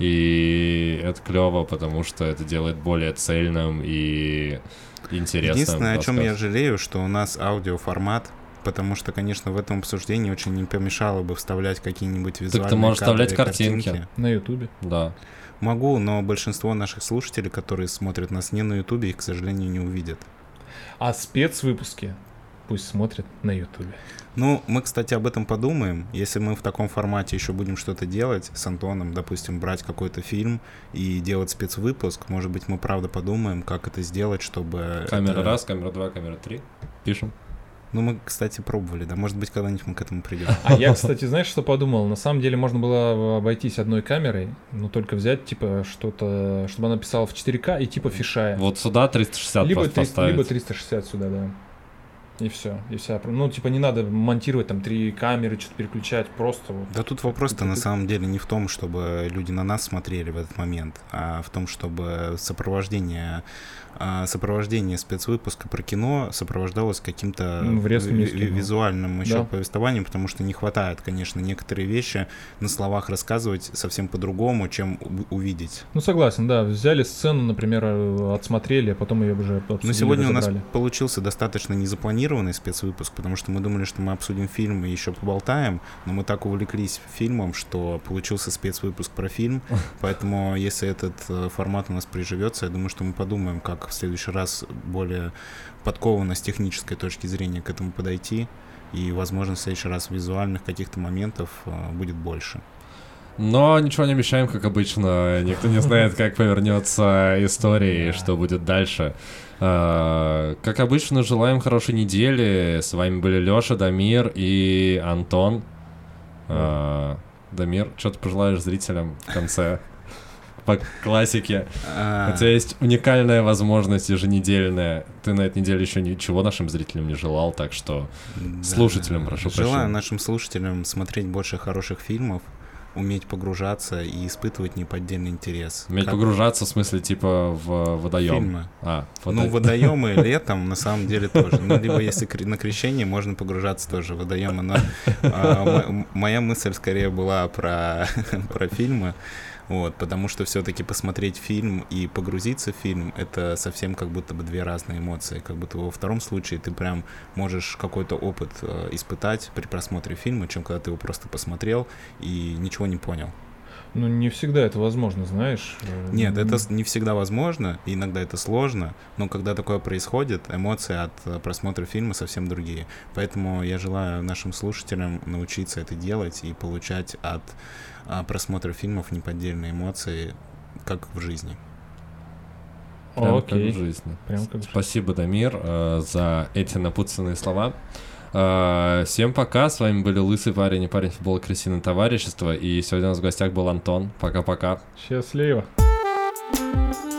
И это клево, потому что это делает более цельным и интересным. Единственное, о чем я рассказ. жалею, что у нас аудиоформат, потому что, конечно, в этом обсуждении очень не помешало бы вставлять какие-нибудь визуальные можешь кадры, вставлять картинки. картинки. На Ютубе. Да. Могу, но большинство наших слушателей, которые смотрят нас не на Ютубе, их, к сожалению, не увидят. А спецвыпуски пусть смотрят на Ютубе. Ну, мы, кстати, об этом подумаем. Если мы в таком формате еще будем что-то делать с Антоном, допустим, брать какой-то фильм и делать спецвыпуск, может быть, мы правда подумаем, как это сделать, чтобы... Камера это- раз, камера два, камера три. Пишем. Ну, мы, кстати, пробовали, да. Может быть, когда-нибудь мы к этому придем. А я, кстати, знаешь, что подумал? На самом деле можно было обойтись одной камерой, но только взять, типа, что-то, чтобы она писала в 4К и типа фишая. Вот сюда 360 либо, просто 300 поставить. либо 360 сюда, да. И все, и вся. Ну, типа, не надо монтировать там три камеры, что-то переключать, просто вот. Да тут вопрос-то на самом деле не в том, чтобы люди на нас смотрели в этот момент, а в том, чтобы сопровождение а, сопровождение спецвыпуска про кино сопровождалось каким-то Ну, визуальным еще Да. повествованием, потому что не хватает, конечно, некоторые вещи на словах рассказывать совсем по-другому, чем увидеть. Ну, согласен, да. Взяли сцену, например, э, отсмотрели, а потом ее уже обсудили, Но сегодня у нас разобрали. получился достаточно незапланированный спецвыпуск, потому что мы думали, что мы обсудим фильм и еще поболтаем, но мы так увлеклись фильмом, что получился спецвыпуск про фильм. Поэтому, если этот э, формат у нас приживется, я думаю, что мы подумаем, как в следующий раз более подкованно с технической точки зрения к этому подойти. И, возможно, в следующий раз визуальных каких-то моментов э, будет больше. Но ничего не обещаем, как обычно. Никто не знает, как повернется история и что будет дальше. А, Как обычно, желаем хорошей недели. С вами были Лёша, Дамир и Антон. А, Дамир, что ты пожелаешь зрителям в конце? По классике. А, У тебя есть уникальная возможность еженедельная. Ты на этой неделе еще ничего нашим зрителям не желал, так что слушателям прошу Желаю прощения. нашим слушателям смотреть больше хороших фильмов, уметь погружаться и испытывать неподдельный интерес. уметь Как погружаться, в смысле, типа в водоем. фильмы. А, Ну, водо- водоемы летом на самом деле тоже. Ну, либо если на крещение можно погружаться тоже в водоемы. Но а, мо- моя мысль скорее была про, про фильмы. Вот, потому что все-таки посмотреть фильм и погрузиться в фильм это совсем как будто бы две разные эмоции. Как будто во втором случае ты прям можешь какой-то опыт э, испытать при просмотре фильма, чем когда ты его просто посмотрел и ничего не понял. Ну, не всегда это возможно, знаешь. Э, Нет, это не всегда возможно, иногда это сложно, но когда такое происходит, эмоции от э, просмотра фильма совсем другие. Поэтому я желаю нашим слушателям научиться это делать и получать от а, просмотра фильмов неподдельные эмоции, как в жизни. Прям как Окей. в жизни. Прям как Спасибо, Дамир, э, за эти напутственные слова. А, Всем пока, с вами были Лысый парень и парень футбола Крысиное товарищество, и сегодня у нас в гостях был Антон. Пока-пока. Счастливо. Thank